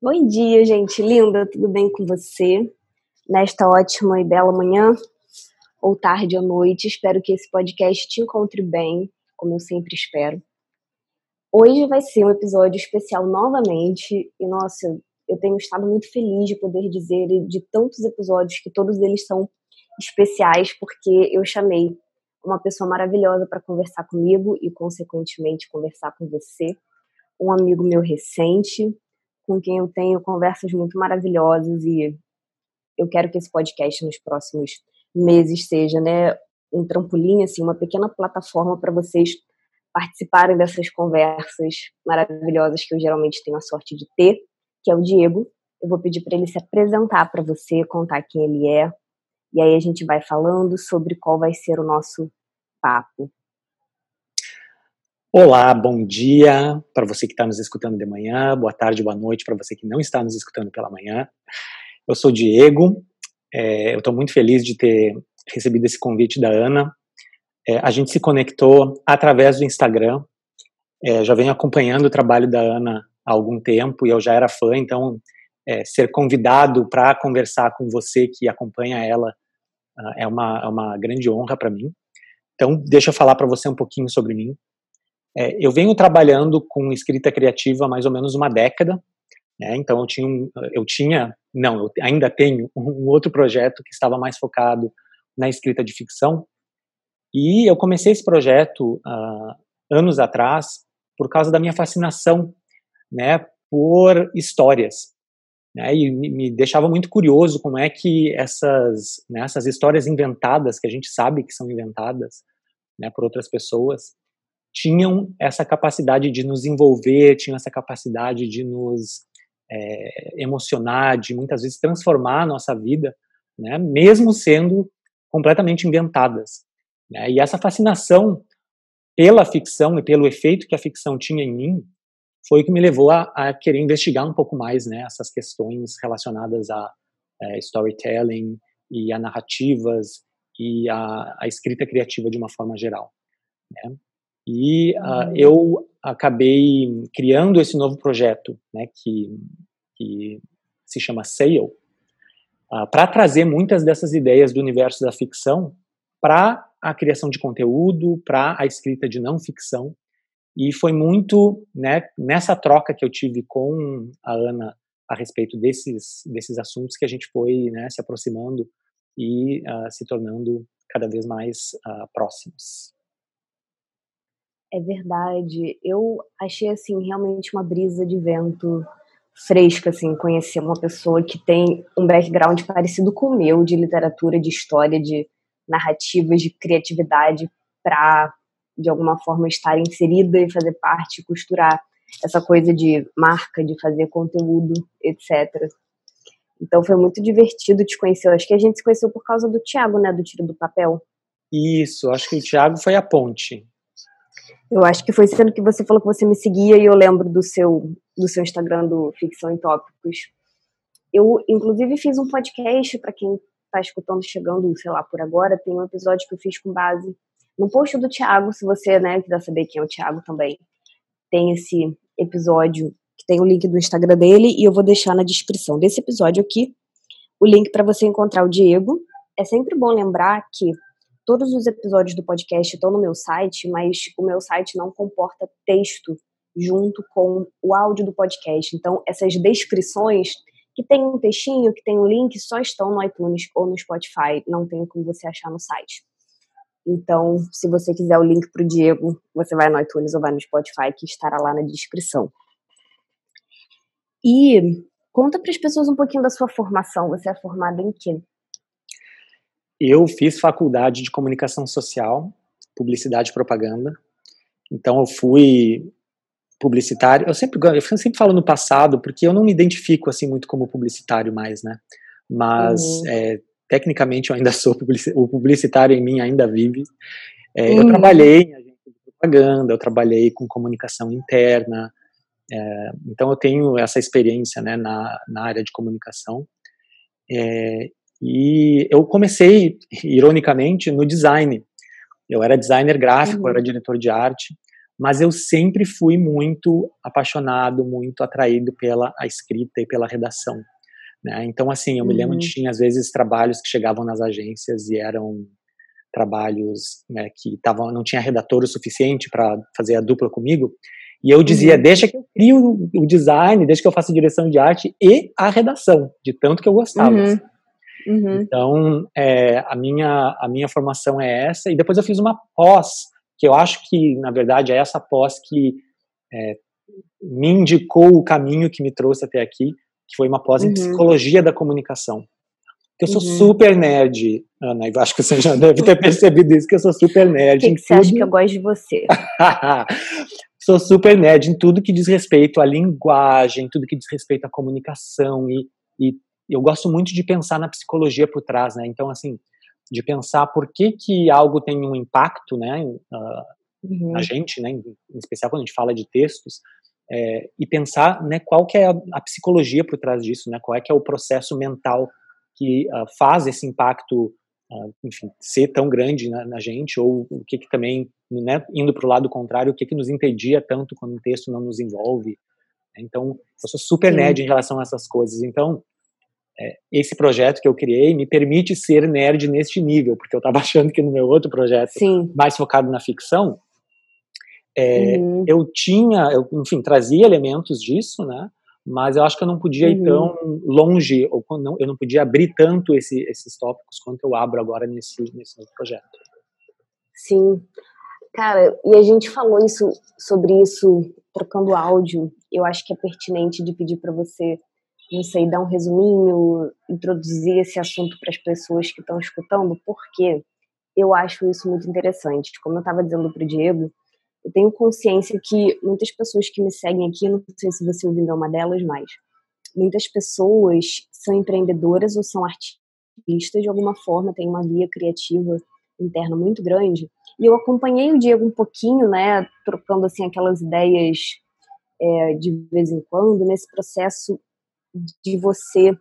Bom dia, gente linda, tudo bem com você? Nesta ótima e bela manhã, ou tarde ou noite, espero que esse podcast te encontre bem, como eu sempre espero. Hoje vai ser um episódio especial novamente, e nossa, eu tenho estado muito feliz de poder dizer de tantos episódios que todos eles são especiais, porque eu chamei uma pessoa maravilhosa para conversar comigo e, consequentemente, conversar com você, um amigo meu recente, com quem eu tenho conversas muito maravilhosas e eu quero que esse podcast nos próximos meses seja, né, um trampolim, assim, uma pequena plataforma para vocês participarem dessas conversas maravilhosas que eu geralmente tenho a sorte de ter, que é o Diego. Eu vou pedir para ele se apresentar para você, contar quem ele é, e aí a gente vai falando sobre qual vai ser o nosso papo. Olá, bom dia para você que está nos escutando de manhã, boa tarde, boa noite para você que não está nos escutando pela manhã. Eu sou Diego, é, eu estou muito feliz de ter recebido esse convite da Ana. É, a gente se conectou através do Instagram, é, já venho acompanhando o trabalho da Ana há algum tempo e eu já era fã, então é, ser convidado para conversar com você que acompanha ela uh, é, uma, é uma grande honra para mim. Então, deixa eu falar para você um pouquinho sobre mim. É, eu venho trabalhando com escrita criativa há mais ou menos uma década, né? então eu tinha, um, eu tinha, não, eu ainda tenho um outro projeto que estava mais focado na escrita de ficção, e eu comecei esse projeto uh, anos atrás por causa da minha fascinação né, por histórias. Né, e me, me, deixava muito curioso como é que essas, né, essas histórias inventadas, que a gente sabe que são inventadas né, por outras pessoas, tinham essa capacidade de nos envolver, tinham essa capacidade de nos é, emocionar, de muitas vezes transformar a nossa vida, né, mesmo sendo completamente inventadas. Né, e essa fascinação pela ficção e pelo efeito que a ficção tinha em mim foi o que me levou a, a querer investigar um pouco mais né, essas questões relacionadas a é, storytelling e a narrativas e a, a, escrita criativa de uma forma geral. Né? E uh, eu acabei criando esse novo projeto, né, que, que se chama Sale, uh, ah, para trazer muitas dessas ideias do universo da ficção para a criação de conteúdo, para a escrita de não ficção. E foi muito né, nessa troca que eu tive com a Ana a respeito desses, desses assuntos que a gente foi né, se aproximando e uh, se tornando cada vez mais próximos. É verdade. Eu achei assim realmente uma brisa de vento fresca assim, conhecer uma pessoa que tem um background parecido com o meu de literatura, de história, de narrativas, de criatividade para de alguma forma estar inserida e fazer parte, costurar essa coisa de marca, de fazer conteúdo, etc. Então foi muito divertido te conhecer. Eu acho que a gente se conheceu por causa do Thiago, né, do Tiro do Papel. Isso, acho que o Thiago foi a ponte. Eu acho que foi sendo que você falou que você me seguia e eu lembro do seu do seu Instagram do Ficção em Tópicos. Eu, inclusive, fiz um podcast para quem está escutando, chegando, sei lá, por agora. Tem um episódio que eu fiz com base no post do Thiago, se você né, quiser saber quem é o Thiago também. Tem esse episódio que tem o link do Instagram dele e eu vou deixar na descrição desse episódio aqui o link para você encontrar o Diego. É sempre bom lembrar que Todos os episódios do podcast estão no meu site, mas o meu site não comporta texto junto com o áudio do podcast. Então, essas descrições que tem um textinho, que tem um link, só estão no iTunes ou no Spotify, não tem como você achar no site. Então, se você quiser o link para o Diego, você vai no iTunes ou vai no Spotify, que estará lá na descrição. E conta para as pessoas um pouquinho da sua formação. Você é formada em quê? Eu fiz faculdade de comunicação social, publicidade e propaganda. Então eu fui publicitário. Eu sempre eu sempre falo no passado porque eu não me identifico assim muito como publicitário mais, né? Mas uhum. é, tecnicamente eu ainda sou publicitário, o publicitário em mim ainda vive. É, uhum. Eu trabalhei em agência de propaganda, eu trabalhei com comunicação interna. É, então eu tenho essa experiência, né, na, na área de comunicação. É, e eu comecei, ironicamente, no design. Eu era designer gráfico, uhum. era diretor de arte, mas eu sempre fui muito apaixonado, muito atraído pela a escrita e pela redação. Né? Então, assim, eu me lembro uhum. tinha às vezes trabalhos que chegavam nas agências e eram trabalhos né, que tavam, não tinha redator o suficiente para fazer a dupla comigo, e eu dizia, uhum. deixa que eu crio o design, deixa que eu faça direção de arte e a redação, de tanto que eu gostava. Uhum. Uhum. Então, é, a, minha, a minha formação é essa, e depois eu fiz uma pós, que eu acho que, na verdade, é essa pós que é, me indicou o caminho que me trouxe até aqui, que foi uma pós em uhum. psicologia da comunicação. Que eu sou uhum. super nerd, Ana, e acho que você já deve ter percebido isso, que eu sou super nerd. Que, que você acha que eu gosto de você? sou super nerd em tudo que diz respeito à linguagem, tudo que diz respeito à comunicação e, e eu gosto muito de pensar na psicologia por trás, né? Então, assim, de pensar por que que algo tem um impacto, né, uh, uhum. na gente, né, em, em, especial quando a gente fala de textos, é, e pensar, né, qual que é a, a, psicologia por trás disso, né? Qual é que é o processo mental que uh, faz esse impacto uh, enfim, ser tão grande na, na, gente, ou o que que também, né, indo para o lado contrário, o que que nos impedia tanto quando um texto não nos envolve. Então, eu sou super Sim. nerd em relação a essas coisas. Então, esse projeto que eu criei me permite ser nerd neste nível, porque eu estava achando que no meu outro projeto, Sim. mais focado na ficção, é, uhum. eu tinha, eu, enfim, trazia elementos disso, né? mas eu acho que eu não podia uhum. ir tão longe, ou não, eu não podia abrir tanto esse, esses tópicos quanto eu abro agora nesse, nesse novo projeto. Sim. Cara, e a gente falou isso sobre isso trocando áudio. Eu acho que é pertinente de pedir para você, não sei, dar um resuminho, introduzir esse assunto para as pessoas que estão escutando, porque eu acho isso muito interessante. Como eu estava dizendo para o Diego, eu tenho consciência que muitas pessoas que me seguem aqui, não sei se você ouvindo é uma delas, mas muitas pessoas são empreendedoras ou são artistas de alguma forma, têm uma via criativa interna muito grande. E eu acompanhei o Diego um pouquinho, né, trocando assim aquelas ideias é, de vez em quando nesse processo de você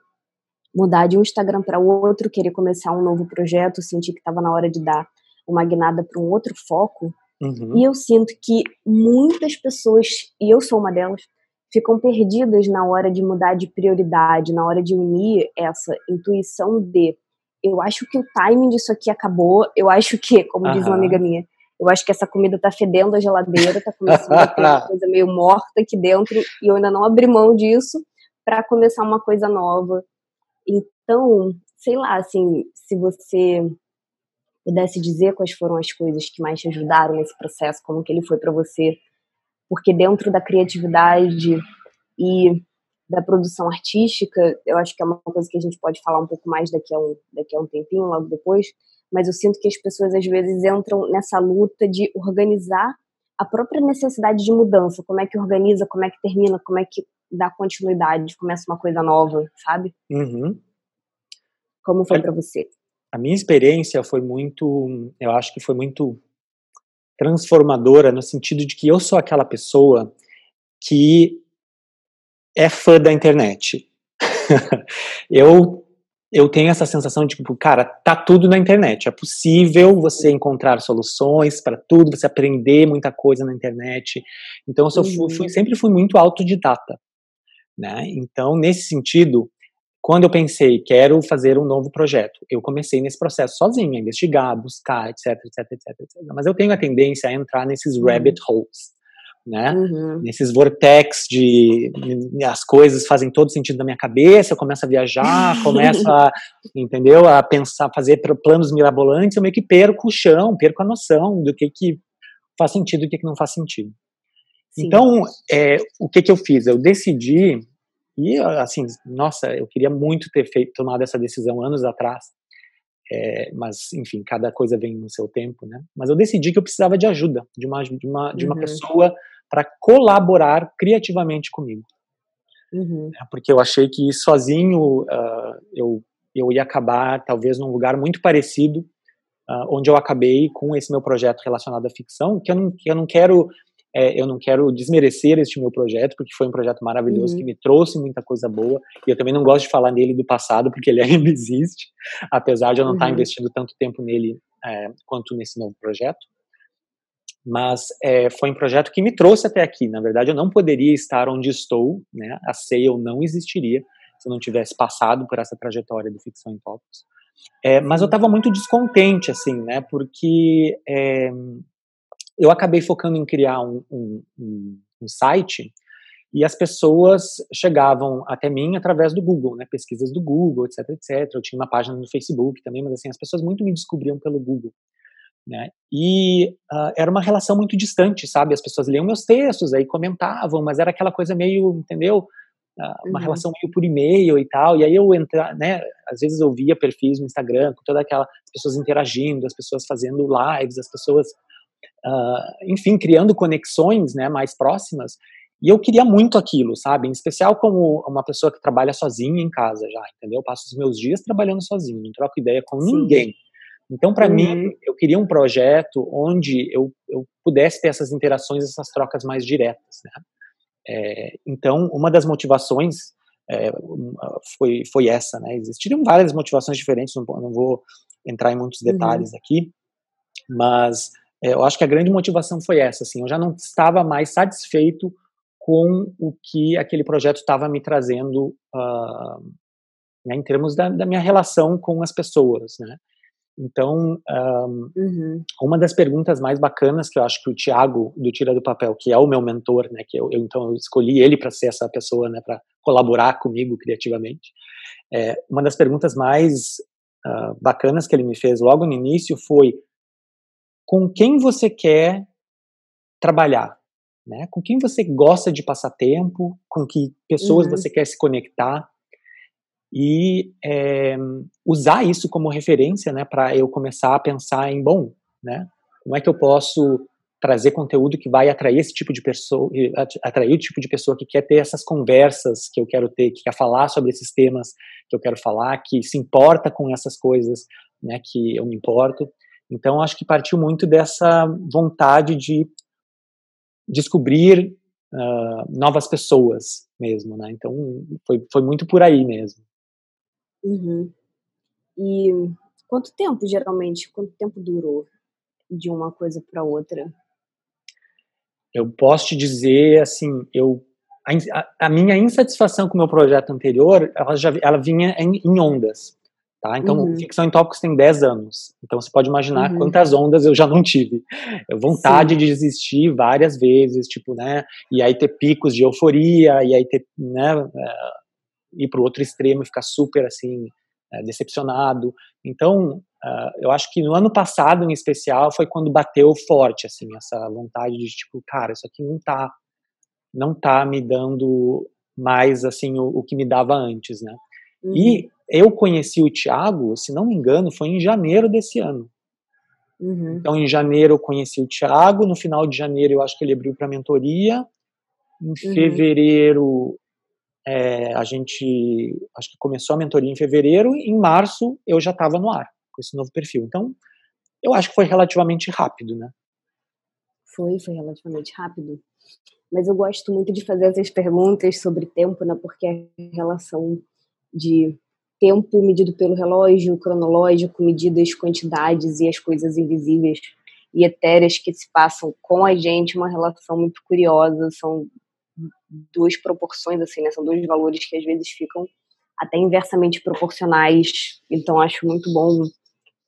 mudar de um Instagram para outro, querer começar um novo projeto, sentir que estava na hora de dar uma guinada para um outro foco. Uhum. E eu sinto que muitas pessoas, e eu sou uma delas, ficam perdidas na hora de mudar de prioridade, na hora de unir essa intuição de eu acho que o timing disso aqui acabou, eu acho que, como uhum. diz uma amiga minha, eu acho que essa comida tá fedendo a geladeira, tá começando a ter uma coisa meio morta aqui dentro e eu ainda não abri mão disso para começar uma coisa nova. Então, sei lá, assim, se você pudesse dizer quais foram as coisas que mais te ajudaram nesse processo, como que ele foi para você, porque dentro da criatividade e da produção artística, eu acho que é uma coisa que a gente pode falar um pouco mais daqui a um, daqui a um tempinho, logo depois, mas eu sinto que as pessoas às vezes entram nessa luta de organizar a própria necessidade de mudança, como é que organiza, como é que termina, como é que dá continuidade, começa uma coisa nova, sabe? Uhum. Como foi para você? a minha experiência foi muito, eu acho que foi muito transformadora no sentido de que eu sou aquela pessoa que é fã da internet. eu eu tenho essa sensação de tipo, cara, tá tudo na internet. É possível você encontrar soluções para tudo, você aprender muita coisa na internet. Então, eu fui, fui, uhum. sempre fui muito autodidata, né? Então, nesse sentido, quando eu pensei, quero fazer um novo projeto, eu comecei nesse processo sozinho, a investigar, buscar, etc, etc, etc, etc. Mas eu tenho a tendência a entrar nesses uhum. rabbit holes, né? Uhum. Nesses vortex de as coisas fazem todo sentido na minha cabeça, eu começo a viajar, começo a, entendeu, a pensar, fazer planos mirabolantes, eu meio que perco o chão, perco a noção do que que faz sentido e o que que não faz sentido. Sim. Então, é, o que que eu fiz? Eu decidi e, assim, nossa, eu queria muito ter feito, tomado essa decisão anos atrás. É, mas, enfim, cada coisa vem no seu tempo, né? Mas eu decidi que eu precisava de ajuda, de uma, de uma, de uma uhum. pessoa para colaborar criativamente comigo. Uhum. É, porque eu achei que sozinho uh, eu, eu ia acabar, talvez, num lugar muito parecido Uh, onde eu acabei com esse meu projeto relacionado à ficção, que eu não, que eu não quero é, eu não quero desmerecer este meu projeto, porque foi um projeto maravilhoso uhum. que me trouxe muita coisa boa. E eu também não gosto de falar nele do passado, porque ele ainda existe, apesar de eu não uhum. estar investindo tanto tempo nele é, quanto nesse novo projeto. Mas é, foi um projeto que me trouxe até aqui. Na verdade, eu não poderia estar onde estou, né? A Sale não existiria se eu não tivesse passado por essa trajetória do Ficção em Tópicos. É, mas eu estava muito descontente, assim, né? Porque é, eu acabei focando em criar um, um, um, um, site e as pessoas chegavam até mim através do Google, né? Pesquisas do Google, etc, etc. Eu tinha uma página no Facebook também, mas assim as pessoas muito me descobriam pelo Google. Né? E uh, era uma relação muito distante, sabe? As pessoas liam meus textos, aí comentavam, mas era aquela coisa meio, entendeu? Uh, uma uhum. relação meio por e-mail e tal. E aí eu entra, né? Às vezes eu via perfis no Instagram com toda aquela as pessoas interagindo, as pessoas fazendo lives, as pessoas, uh, enfim, criando conexões, né? Mais próximas. E eu queria muito aquilo, sabe? Em especial como uma pessoa que trabalha sozinha em casa já, entendeu? Eu passo os meus dias trabalhando sozinho, não troco ideia com Sim. ninguém. Então, para uhum. mim, eu queria um projeto onde eu, eu pudesse ter essas interações, essas trocas mais diretas. Né? É, então, uma das motivações é, foi, foi essa. Né? Existiriam várias motivações diferentes, não, não vou entrar em muitos detalhes uhum. aqui, mas é, eu acho que a grande motivação foi essa. Assim, eu já não estava mais satisfeito com o que aquele projeto estava me trazendo uh, né, em termos da, da, minha relação com as pessoas, né? Então, um, uhum. uma das perguntas mais bacanas que eu acho que o Tiago do Tira do Papel, que é o meu mentor, né, que eu, eu então eu escolhi ele para ser essa pessoa, né, para colaborar comigo criativamente. É, uma das perguntas mais uh, bacanas que ele me fez logo no início foi: com quem você quer trabalhar? Né? Com quem você gosta de passar tempo? Com que pessoas uhum. você quer se conectar? E é, usar isso como referência, né, para eu começar a pensar em, bom, né, como é que eu posso trazer conteúdo que vai atrair esse tipo de pessoa, atrair o tipo de pessoa que quer ter essas conversas que eu quero ter, que quer falar sobre esses temas que eu quero falar, que se importa com essas coisas, né, que eu me importo. Então, acho que partiu muito dessa vontade de descobrir uh, novas pessoas mesmo, né? Então, foi, foi muito por aí mesmo. Uhum. E quanto tempo, geralmente, quanto tempo durou de uma coisa para outra? Eu posso te dizer, assim, eu a, a, minha insatisfação com o meu projeto anterior, ela já ela vinha em, em ondas, tá? Então, uhum. Ficção em Tópicos tem 10 anos. Então, você pode imaginar uhum. quantas ondas eu já não tive. Vontade Sim. de desistir várias vezes, tipo, né? E aí ter picos de euforia, e aí ter, né? Eh, ir para o outro extremo e ficar super assim é, decepcionado. Então, uh, eu acho que no ano passado, em especial, foi quando bateu forte assim essa vontade de tipo, cara, isso aqui não tá não tá me dando mais assim o, o que me dava antes, né? Uhum. E eu conheci o Thiago, se não me engano, foi em janeiro desse ano. Uhum. Então, em janeiro eu conheci o Thiago, no final de janeiro eu acho que ele abriu para mentoria. Em uhum. fevereiro é, a gente, acho que começou a mentoria em fevereiro, em março eu já estava no ar com esse novo perfil. Então, eu acho que foi relativamente rápido, né? Foi, foi relativamente rápido. Mas eu gosto muito de fazer essas perguntas sobre tempo, né? Porque a relação de tempo medido pelo relógio cronológico, medidas quantidades e as coisas invisíveis e etéreas que se passam com a gente, uma relação muito curiosa, são duas proporções, assim, né? São dois valores que às vezes ficam até inversamente proporcionais. Então, acho muito bom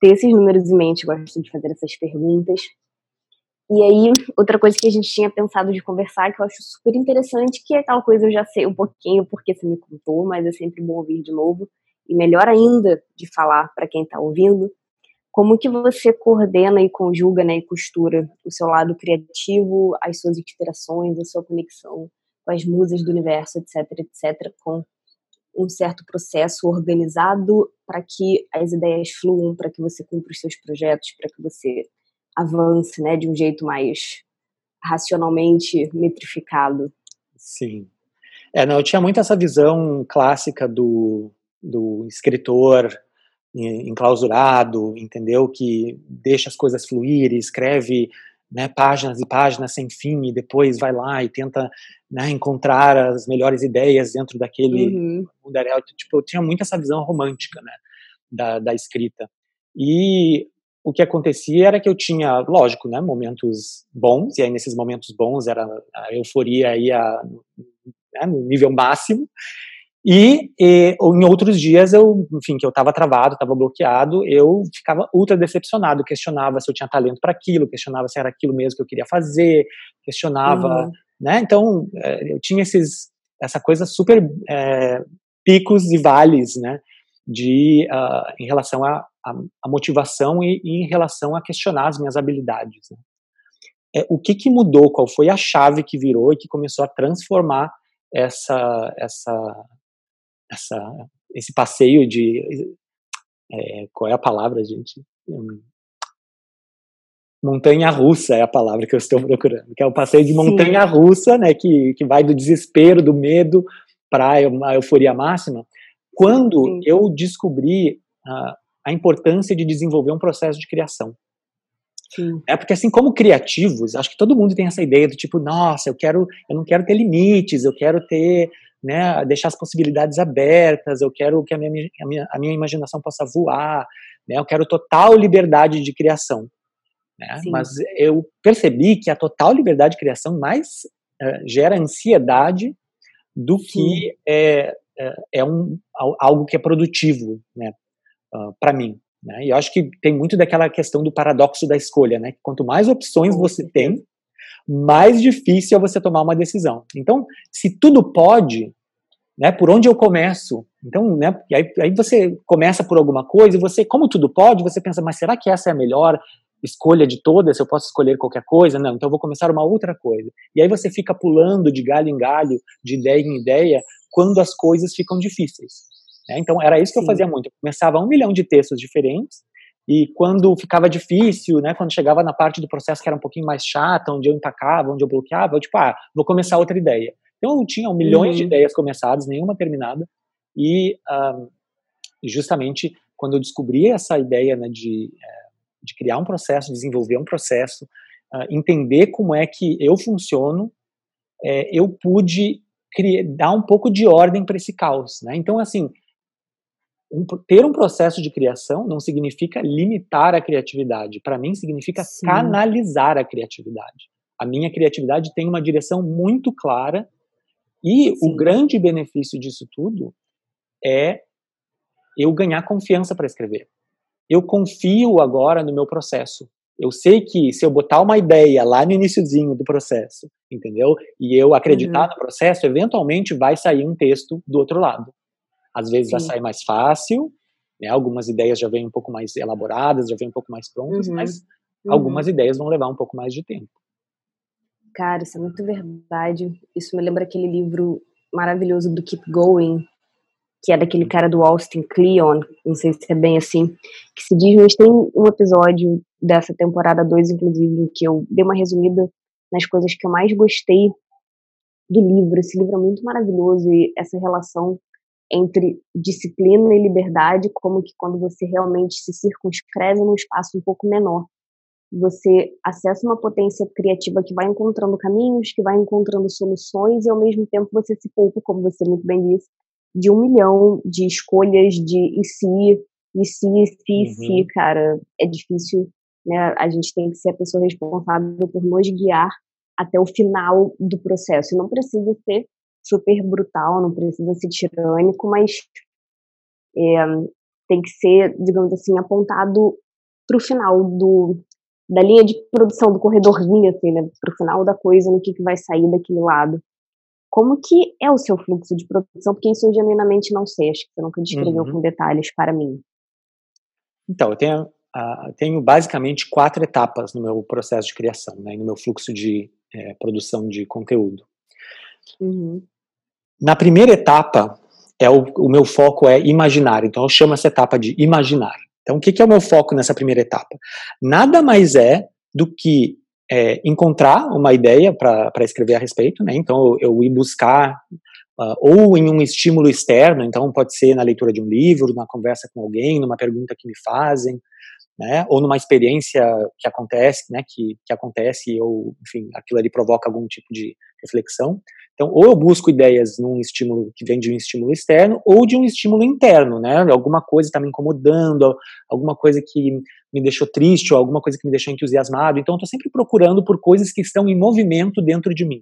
ter esses números em mente. Gosto de fazer essas perguntas. E aí, outra coisa que a gente tinha pensado de conversar, que eu acho super interessante, que é aquela coisa eu já sei um pouquinho porque você me contou, mas é sempre bom ouvir de novo. E melhor ainda de falar para quem está ouvindo, como que você coordena e conjuga né, e costura o seu lado criativo, as suas inspirações, a sua conexão com as musas do universo, etc, etc, com um certo processo organizado para que as ideias fluam, para que você cumpra os seus projetos, para que você avance, né, de um jeito mais racionalmente metrificado. Sim. É, não, eu tinha muito essa visão clássica do, do escritor enclausurado, entendeu? Que deixa as coisas fluir, escreve né, páginas e páginas sem fim e depois vai lá e tenta né, encontrar as melhores ideias dentro daquele uhum. mundaréu. Tipo, eu tinha muito essa visão romântica né, da, da escrita. E o que acontecia era que eu tinha, lógico, né, momentos bons, e aí nesses momentos bons era a euforia ia né, no nível máximo, e, e, em outros dias eu, enfim, que eu estava travado, estava bloqueado, eu ficava ultra decepcionado, questionava se eu tinha talento para aquilo, questionava se era aquilo mesmo que eu queria fazer, questionava, uhum. né? Então é, eu tinha esses, essa coisa super é, picos e vales, né? De uh, em relação à motivação e, e, em relação a questionar as minhas habilidades. Né? É, o que que mudou? Qual foi a chave que virou e que começou a transformar essa essa essa, esse passeio de. É, qual é a palavra, gente? Hum, montanha russa é a palavra que eu estou procurando, que é o passeio de montanha russa, né, que, que vai do desespero, do medo para a euforia máxima. Quando Sim. eu descobri uh, a importância de desenvolver um processo de criação. Sim. É porque assim como criativos, acho que todo mundo tem essa ideia do tipo, nossa, eu quero, eu não quero ter limites, eu quero ter né, deixar as possibilidades abertas, eu quero que a minha, a minha, a minha imaginação possa voar, né, eu quero total liberdade de criação. Né, mas eu percebi que a total liberdade de criação mais uh, gera ansiedade do Sim. que é, é, um, algo que é produtivo né, uh, para mim. Né? E eu acho que tem muito daquela questão do paradoxo da escolha, né? Quanto mais opções você tem, mais difícil é você tomar uma decisão. Então, se tudo pode, né, por onde eu começo? Então, né, aí, aí você começa por alguma coisa e você, como tudo pode, você pensa, mas será que essa é a melhor escolha de todas? Eu posso escolher qualquer coisa? Não, então eu vou começar uma outra coisa. E aí você fica pulando de galho em galho, de ideia em ideia, quando as coisas ficam difíceis. Né? Então, era isso que Sim. eu fazia muito. Eu começava um milhão de textos diferentes, e quando ficava difícil, né, quando chegava na parte do processo que era um pouquinho mais chata, onde eu empacava, onde eu bloqueava, eu tipo, ah, vou começar outra ideia. Então eu tinha milhões uhum. de ideias começadas, nenhuma terminada, e um, justamente quando eu descobri essa ideia né, de, eh, de criar um processo, desenvolver um processo, uh, entender como é que eu funciono, é, eu pude criar, dar um pouco de ordem para esse caos. Né? Então, assim, um, ter um processo de criação não significa limitar a criatividade. Para mim, significa Sim. canalizar a criatividade. A minha criatividade tem uma direção muito clara e Sim. o grande benefício disso tudo é eu ganhar confiança para escrever. Eu confio agora no meu processo. Eu sei que se eu botar uma ideia lá no iníciozinho do processo, entendeu? E eu acreditar uhum. no processo, eventualmente vai sair um texto do outro lado. Às vezes Sim. vai sair mais fácil, né? algumas ideias já vêm um pouco mais elaboradas, já vêm um pouco mais prontas, uhum. mas uhum. algumas ideias vão levar um pouco mais de tempo. Cara, isso é muito verdade. Isso me lembra aquele livro maravilhoso do Keep Going, que é daquele cara do Austin Kleon, não sei se é bem assim, que se diz, mas tem um episódio dessa temporada 2, inclusive, em que eu dei uma resumida nas coisas que eu mais gostei do livro. Esse livro é muito maravilhoso e essa relação entre disciplina e liberdade, como que quando você realmente se circunscreve num espaço um pouco menor, você acessa uma potência criativa que vai encontrando caminhos, que vai encontrando soluções e ao mesmo tempo você se poupa, como você muito bem disse, de um milhão de escolhas de e se, e se, e se, uhum. se, cara, é difícil, né? A gente tem que ser a pessoa responsável por nos guiar até o final do processo. E não precisa ser super brutal, não precisa ser tirânico, mas é, tem que ser, digamos assim, apontado para o final do, da linha de produção, do corredorzinho, assim, né, pro final da coisa, no que, que vai sair daquele lado. Como que é o seu fluxo de produção? Porque isso eu genuinamente não sei, acho que você nunca descreveu uhum. com detalhes para mim. Então, eu tenho, uh, tenho basicamente quatro etapas no meu processo de criação, né, no meu fluxo de é, produção de conteúdo. Uhum. Na primeira etapa, é o, o meu foco é imaginar, então eu chamo essa etapa de imaginar. Então, o que, que é o meu foco nessa primeira etapa? Nada mais é do que é, encontrar uma ideia para escrever a respeito, né? Então, eu, eu ir buscar uh, ou em um estímulo externo, então pode ser na leitura de um livro, na conversa com alguém, numa pergunta que me fazem, né? Ou numa experiência que acontece, né? Que, que acontece ou, enfim, aquilo ali provoca algum tipo de reflexão. Então, ou eu busco ideias num estímulo que vem de um estímulo externo, ou de um estímulo interno, né? Alguma coisa está me incomodando, alguma coisa que me deixou triste, ou alguma coisa que me deixou entusiasmado. Então, eu estou sempre procurando por coisas que estão em movimento dentro de mim,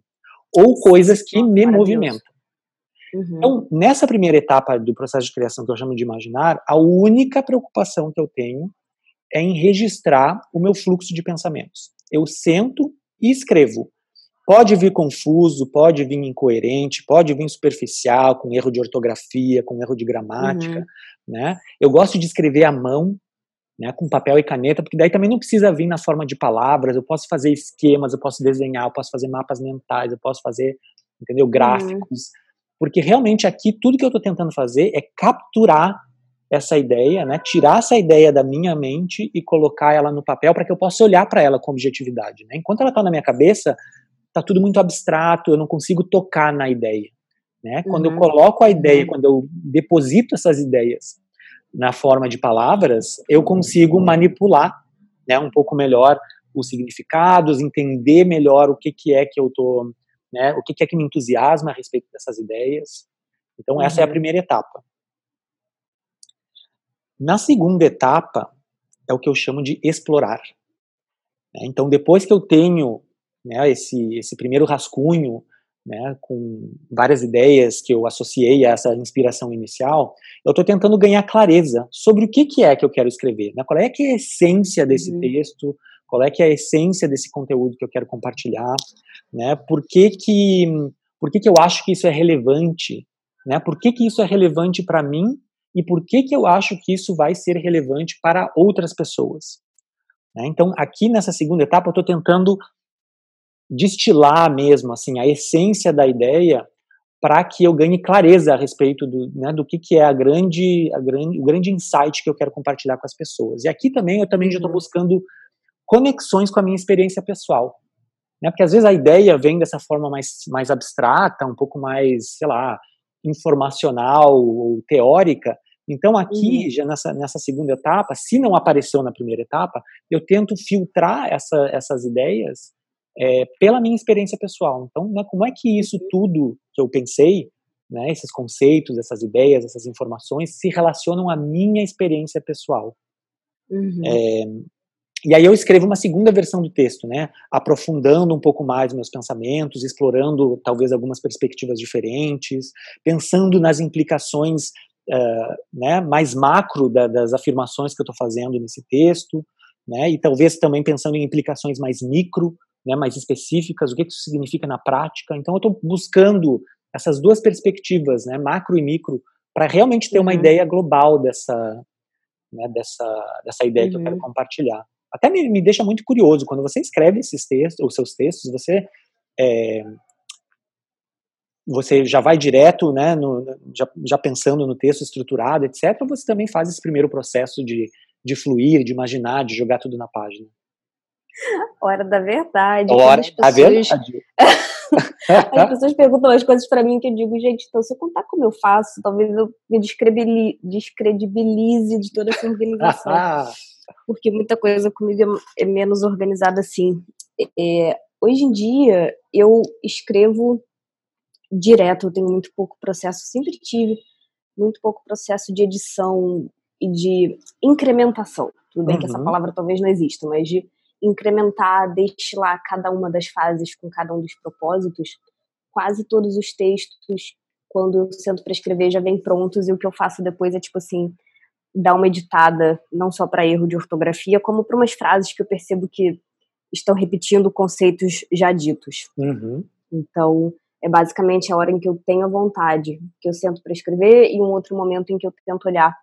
ou coisas que me movimentam. Uhum. Então, nessa primeira etapa do processo de criação que eu chamo de imaginar, a única preocupação que eu tenho é em registrar o meu fluxo de pensamentos. Eu sento e escrevo. Pode vir confuso, pode vir incoerente, pode vir superficial, com erro de ortografia, com erro de gramática, uhum. né? Eu gosto de escrever à mão, né, com papel e caneta, porque daí também não precisa vir na forma de palavras, eu posso fazer esquemas, eu posso desenhar, eu posso fazer mapas mentais, eu posso fazer, entendeu, gráficos, uhum. porque realmente aqui tudo que eu estou tentando fazer é capturar essa ideia, né, tirar essa ideia da minha mente e colocar ela no papel para que eu possa olhar para ela com objetividade. Né? Enquanto ela está na minha cabeça, está tudo muito abstrato, eu não consigo tocar na ideia. Né? Quando eu uhum. coloco a ideia, uhum. quando eu deposito essas ideias na forma de palavras, eu consigo manipular né, um pouco melhor os significados, entender melhor o que, que é que eu tô, né, o que, que é que me entusiasma a respeito dessas ideias. Então, essa uhum. é a uhum. primeira etapa. Na segunda etapa, é o que eu chamo de explorar. Né? Então, depois que eu tenho né, esse, esse primeiro rascunho, né, com várias ideias que eu associei a essa inspiração inicial, eu estou tentando ganhar clareza sobre o que, que é que eu quero escrever, né, qual é que é a essência desse uhum. texto, qual é que é a essência desse conteúdo que eu quero compartilhar, né, por que que, por que, que eu acho que isso é relevante, né, por que, que isso é relevante para mim e por que, que eu acho que isso vai ser relevante para outras pessoas. Né? Então, aqui nessa segunda etapa, eu estou tentando destilar mesmo assim a essência da ideia para que eu ganhe clareza a respeito do, né, do que, que é a grande, a grande, o grande insight que eu quero compartilhar com as pessoas. E aqui também eu também já estou uhum. buscando conexões com a minha experiência pessoal. Né, porque às vezes a ideia vem dessa forma mais, mais abstrata, um pouco mais, sei lá, informacional ou teórica, então, aqui, uhum. já nessa, nessa segunda etapa, se não apareceu na primeira etapa, eu tento filtrar essa, essas ideias é, pela minha experiência pessoal. Então, né, como é que isso tudo que eu pensei, né, esses conceitos, essas ideias, essas informações, se relacionam à minha experiência pessoal? Uhum. É, e aí eu escrevo uma segunda versão do texto, né, aprofundando um pouco mais meus pensamentos, explorando talvez algumas perspectivas diferentes, pensando nas implicações uh, né, mais macro da, das afirmações que eu estou fazendo nesse texto, né, e talvez também pensando em implicações mais micro, né, mais específicas, o que isso significa na prática. Então, eu estou buscando essas duas perspectivas, né, macro e micro, para realmente ter uma uhum. ideia global dessa, né, dessa, dessa ideia uhum. que eu quero uhum. compartilhar. Até me, me deixa muito curioso, quando você escreve esses textos, os seus textos, você é, você já vai direto, né, no, já, já, pensando no texto estruturado, etc., ou você também faz esse primeiro processo de, de fluir, de imaginar, de jogar tudo na página? Hora da verdade. Hora pessoas... da verdade. as pessoas perguntam as coisas para mim que eu digo, gente, então se eu contar como eu faço, talvez eu me descredibilize de toda essa organização. porque muita coisa comigo é, é menos organizada assim. É, hoje em dia, eu escrevo direto, eu tenho muito pouco processo, sempre tive muito pouco processo de edição e de incrementação. Tudo bem uhum. que essa uhum. palavra talvez não exista, mas de incrementar, destilar cada uma das fases com cada um dos propósitos. Quase todos os textos, quando eu sento para escrever, já vêm prontos e o que eu faço depois é tipo assim, dar uma editada, não só para erro de ortografia, como para umas frases que eu percebo que estão repetindo conceitos já ditos. Uhum. Então, é basicamente a hora em que eu tenho a vontade, que eu sento para escrever, e um outro momento em que eu tento olhar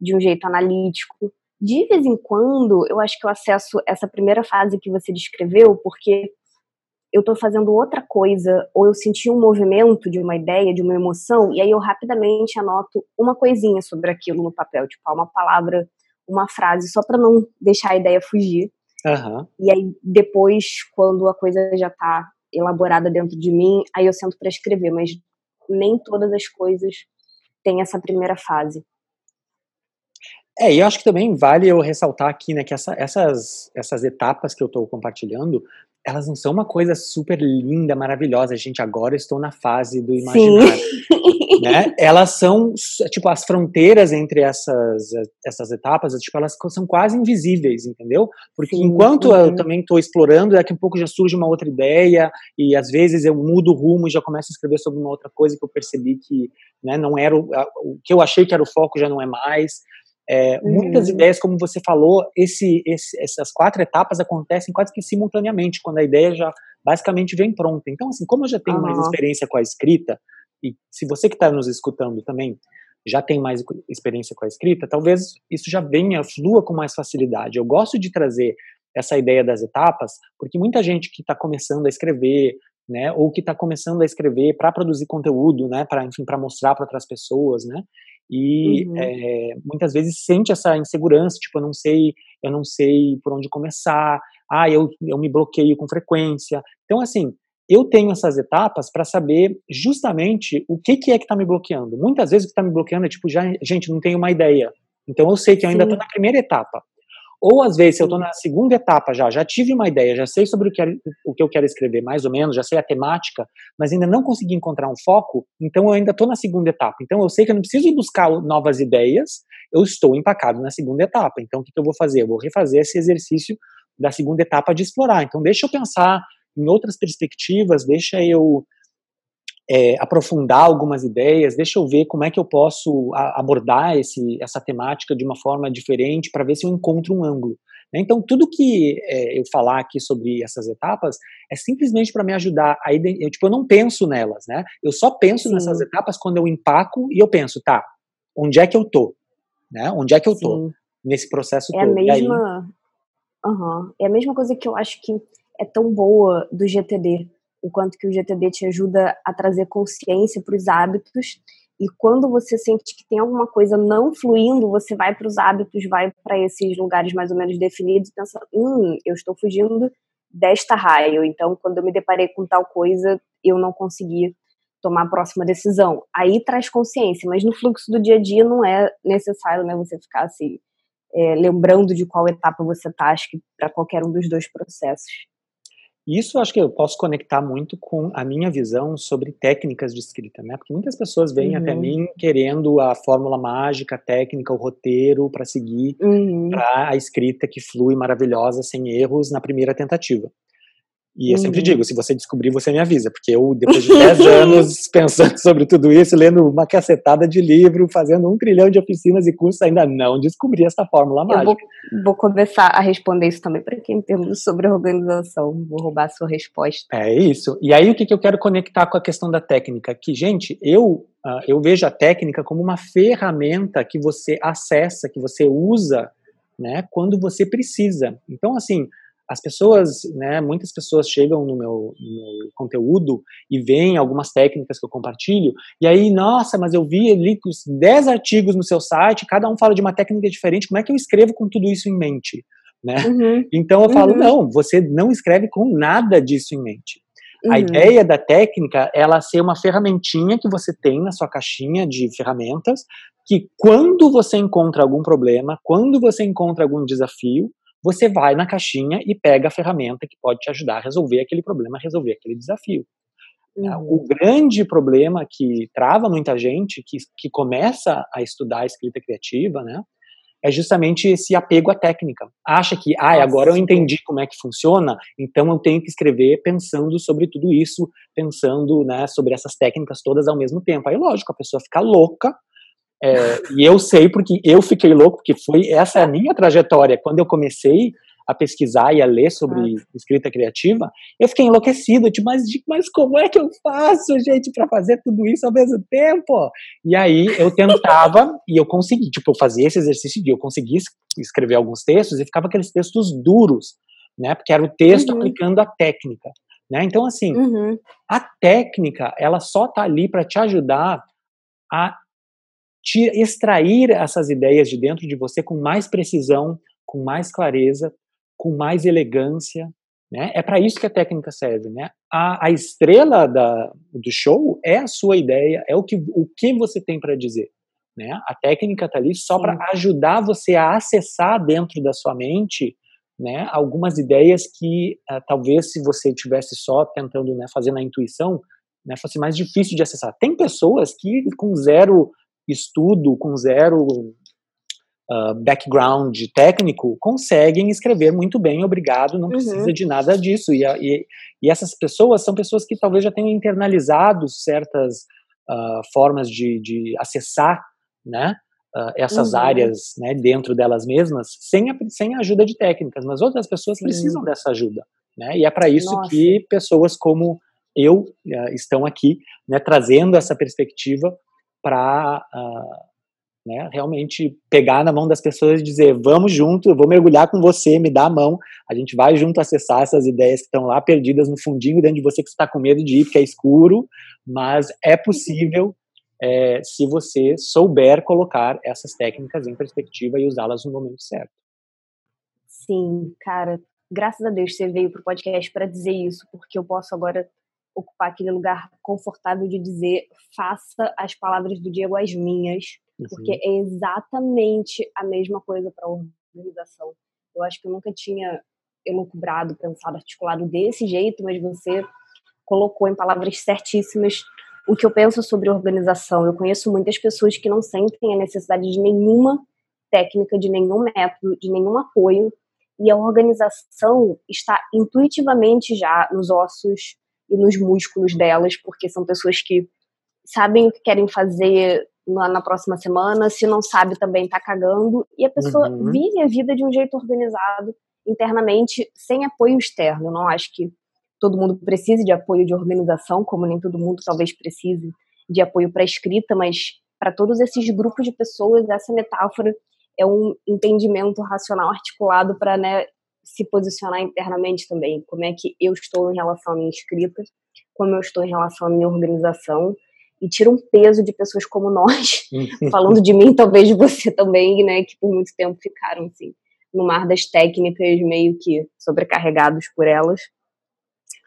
de um jeito analítico. De vez em quando, eu acho que eu acesso essa primeira fase que você descreveu, porque eu estou fazendo outra coisa, ou eu senti um movimento de uma ideia, de uma emoção, e aí eu rapidamente anoto uma coisinha sobre aquilo no papel, tipo, uma palavra, uma frase, só para não deixar a ideia fugir. Uhum. E aí, depois, quando a coisa já está elaborada dentro de mim, aí eu sento para escrever, mas nem todas as coisas têm essa primeira fase. É, e eu acho que também vale eu ressaltar aqui, né, que essa, essas, essas etapas que eu estou compartilhando, elas não são uma coisa super linda, maravilhosa. Gente, agora estou na fase do imaginário. né? Elas são, tipo, as fronteiras entre essas, essas etapas, tipo, elas são quase invisíveis, entendeu? Porque Sim, enquanto uhum. eu também estou explorando, daqui a pouco já surge uma outra ideia, e às vezes eu mudo o rumo e já começo a escrever sobre uma outra coisa que eu percebi que né, não era o, o que eu achei que era o foco, já não é mais. É, uhum. Muitas ideias, como você falou, esse, esse, essas quatro etapas acontecem quase que simultaneamente, quando a ideia já basicamente vem pronta. Então, assim, como eu já tenho uhum. mais experiência com a escrita, e se você que está nos escutando também já tem mais experiência com a escrita, talvez isso já venha, flua com mais facilidade. Eu gosto de trazer essa ideia das etapas, porque muita gente que está começando a escrever, né, ou que está começando a escrever para produzir conteúdo, né, para enfim, para mostrar para outras pessoas, né, e uhum. é, muitas vezes sente essa insegurança, tipo, eu não sei, eu não sei por onde começar, ah, eu, eu me bloqueio com frequência. Então, assim, eu tenho essas etapas para saber justamente o que, que é que está me bloqueando. Muitas vezes o que está me bloqueando é tipo, já, gente, não tenho uma ideia. Então eu sei que eu ainda estou na primeira etapa. Ou às vezes, se eu estou na segunda etapa já, já tive uma ideia, já sei sobre o que, o que eu quero escrever, mais ou menos, já sei a temática, mas ainda não consegui encontrar um foco, então eu ainda estou na segunda etapa. Então eu sei que eu não preciso buscar novas ideias, eu estou empacado na segunda etapa. Então o que, que eu vou fazer? Eu vou refazer esse exercício da segunda etapa de explorar. Então deixa eu pensar em outras perspectivas, deixa eu é, aprofundar algumas ideias, deixa eu ver como é que eu posso a, abordar esse, essa temática de uma forma diferente para ver se eu encontro um ângulo. Né? Então, tudo que é, eu falar aqui sobre essas etapas é simplesmente para me ajudar a eu, tipo, eu não penso nelas, né? Eu só penso Sim. nessas etapas quando eu empaco e eu penso, tá, onde é que eu tô? Né? Onde é que eu tô Sim. nesse processo é todo? A mesma, aí... uhum. É a mesma coisa que eu acho que é tão boa do GTD, o quanto que o GTD te ajuda a trazer consciência para os hábitos. E quando você sente que tem alguma coisa não fluindo, você vai para os hábitos, vai para esses lugares mais ou menos definidos e pensa: hum, eu estou fugindo desta raio. Então, quando eu me deparei com tal coisa, eu não consegui tomar a próxima decisão. Aí traz consciência, mas no fluxo do dia a dia não é necessário, né, você ficar assim, é, lembrando de qual etapa você está, acho que para qualquer um dos dois processos. Isso acho que eu posso conectar muito com a minha visão sobre técnicas de escrita, né? Porque muitas pessoas vêm uhum. até mim querendo a fórmula mágica, a técnica, o roteiro para seguir uhum. para a escrita que flui maravilhosa, sem erros na primeira tentativa. E eu sempre uhum. digo, se você descobrir, você me avisa, porque eu, depois de 10 anos pensando sobre tudo isso, lendo uma cacetada de livro, fazendo um trilhão de oficinas e cursos, ainda não descobri essa fórmula mágica. Vou, vou, começar a responder isso também para quem pergunta sobre organização. Vou roubar a sua resposta. É isso. E aí, o que, que eu quero conectar com a questão da técnica? Que, gente, eu, uh, eu vejo a técnica como uma ferramenta que você acessa, que você usa, né, quando você precisa. Então, assim, as pessoas, né, muitas pessoas chegam no meu, no meu, conteúdo e veem algumas técnicas que eu compartilho, e aí, nossa, mas eu vi ali 10 artigos no seu site, cada um fala de uma técnica diferente, como é que eu escrevo com tudo isso em mente? Né? Uhum. Então eu falo, uhum. não, você não escreve com nada disso em mente. Uhum. A ideia da técnica, ela ser uma ferramentinha que você tem na sua caixinha de ferramentas, que quando você encontra algum problema, quando você encontra algum desafio, você vai na caixinha e pega a ferramenta que pode te ajudar a resolver aquele problema, a resolver aquele desafio. Uhum. O grande problema que trava muita gente que, que começa a estudar a escrita criativa, né, é justamente esse apego à técnica. Acha que, ah, agora eu entendi como é que funciona, então eu tenho que escrever pensando sobre tudo isso, pensando né, sobre essas técnicas todas ao mesmo tempo. Aí, lógico, a pessoa fica louca é, e eu sei porque eu fiquei louco, porque foi essa é a minha trajetória. Quando eu comecei a pesquisar e a ler sobre ah. escrita criativa, eu fiquei enlouquecido, tipo, mas, mas como é que eu faço, gente, para fazer tudo isso ao mesmo tempo? E aí eu tentava e eu consegui, tipo, eu fazia esse exercício de eu consegui escrever alguns textos e ficava aqueles textos duros, né? Porque era o texto uhum. aplicando a técnica, né? Então assim, uhum. a técnica, ela só tá ali para te ajudar a te extrair essas ideias de dentro de você com mais precisão, com mais clareza, com mais elegância, né? É para isso que a técnica serve, né? A, a estrela da, do show é a sua ideia, é o que, o que você tem para dizer, né? A técnica está ali só para ajudar você a acessar dentro da sua mente né, algumas ideias que uh, talvez se você tivesse só tentando né, fazer na intuição, né, fosse mais difícil de acessar. Tem pessoas que com zero estudo, com zero uh, background técnico, conseguem escrever muito bem, obrigado, não uhum. precisa de nada disso. E, e, e, essas pessoas são pessoas que talvez já tenham internalizado certas uh, formas de, de acessar, né, uh, essas uhum. áreas né, dentro delas mesmas sem a, sem a ajuda de técnicas, mas outras pessoas Sim. precisam dessa ajuda. Né, e é para isso Nossa. que pessoas como eu uh, estão aqui, né, trazendo essa perspectiva para uh, né, realmente pegar na mão das pessoas e dizer, vamos junto, eu vou mergulhar com você, me dá a mão, a gente vai junto acessar essas ideias que estão lá perdidas no fundinho dentro de você que está com medo de ir porque é escuro, mas é possível é, se você souber colocar essas técnicas em perspectiva e usá-las no momento certo. Sim, cara, graças a Deus você veio para o podcast para dizer isso, porque eu posso agora ocupar aquele lugar confortável de dizer faça as palavras do Diego as minhas, uhum. porque é exatamente a mesma coisa para a organização. Eu acho que eu nunca tinha elucubrado, pensado, articulado desse jeito, mas você colocou em palavras certíssimas o que eu penso sobre organização. Eu conheço muitas pessoas que não sentem a necessidade de nenhuma técnica, de nenhum método, de nenhum apoio, e a organização está intuitivamente já nos ossos e nos músculos delas, porque são pessoas que sabem o que querem fazer na, na próxima semana, se não sabe também tá cagando, e a pessoa uhum. vive a vida de um jeito organizado internamente, sem apoio externo. Eu não acho que todo mundo precise de apoio de organização, como nem todo mundo talvez precise de apoio para escrita, mas para todos esses grupos de pessoas, essa metáfora é um entendimento racional articulado para né, se posicionar internamente também. Como é que eu estou em relação à minha escrita, como eu estou em relação à minha organização, e tira um peso de pessoas como nós, falando de mim, talvez de você também, né, que por muito tempo ficaram assim no mar das técnicas, meio que sobrecarregados por elas.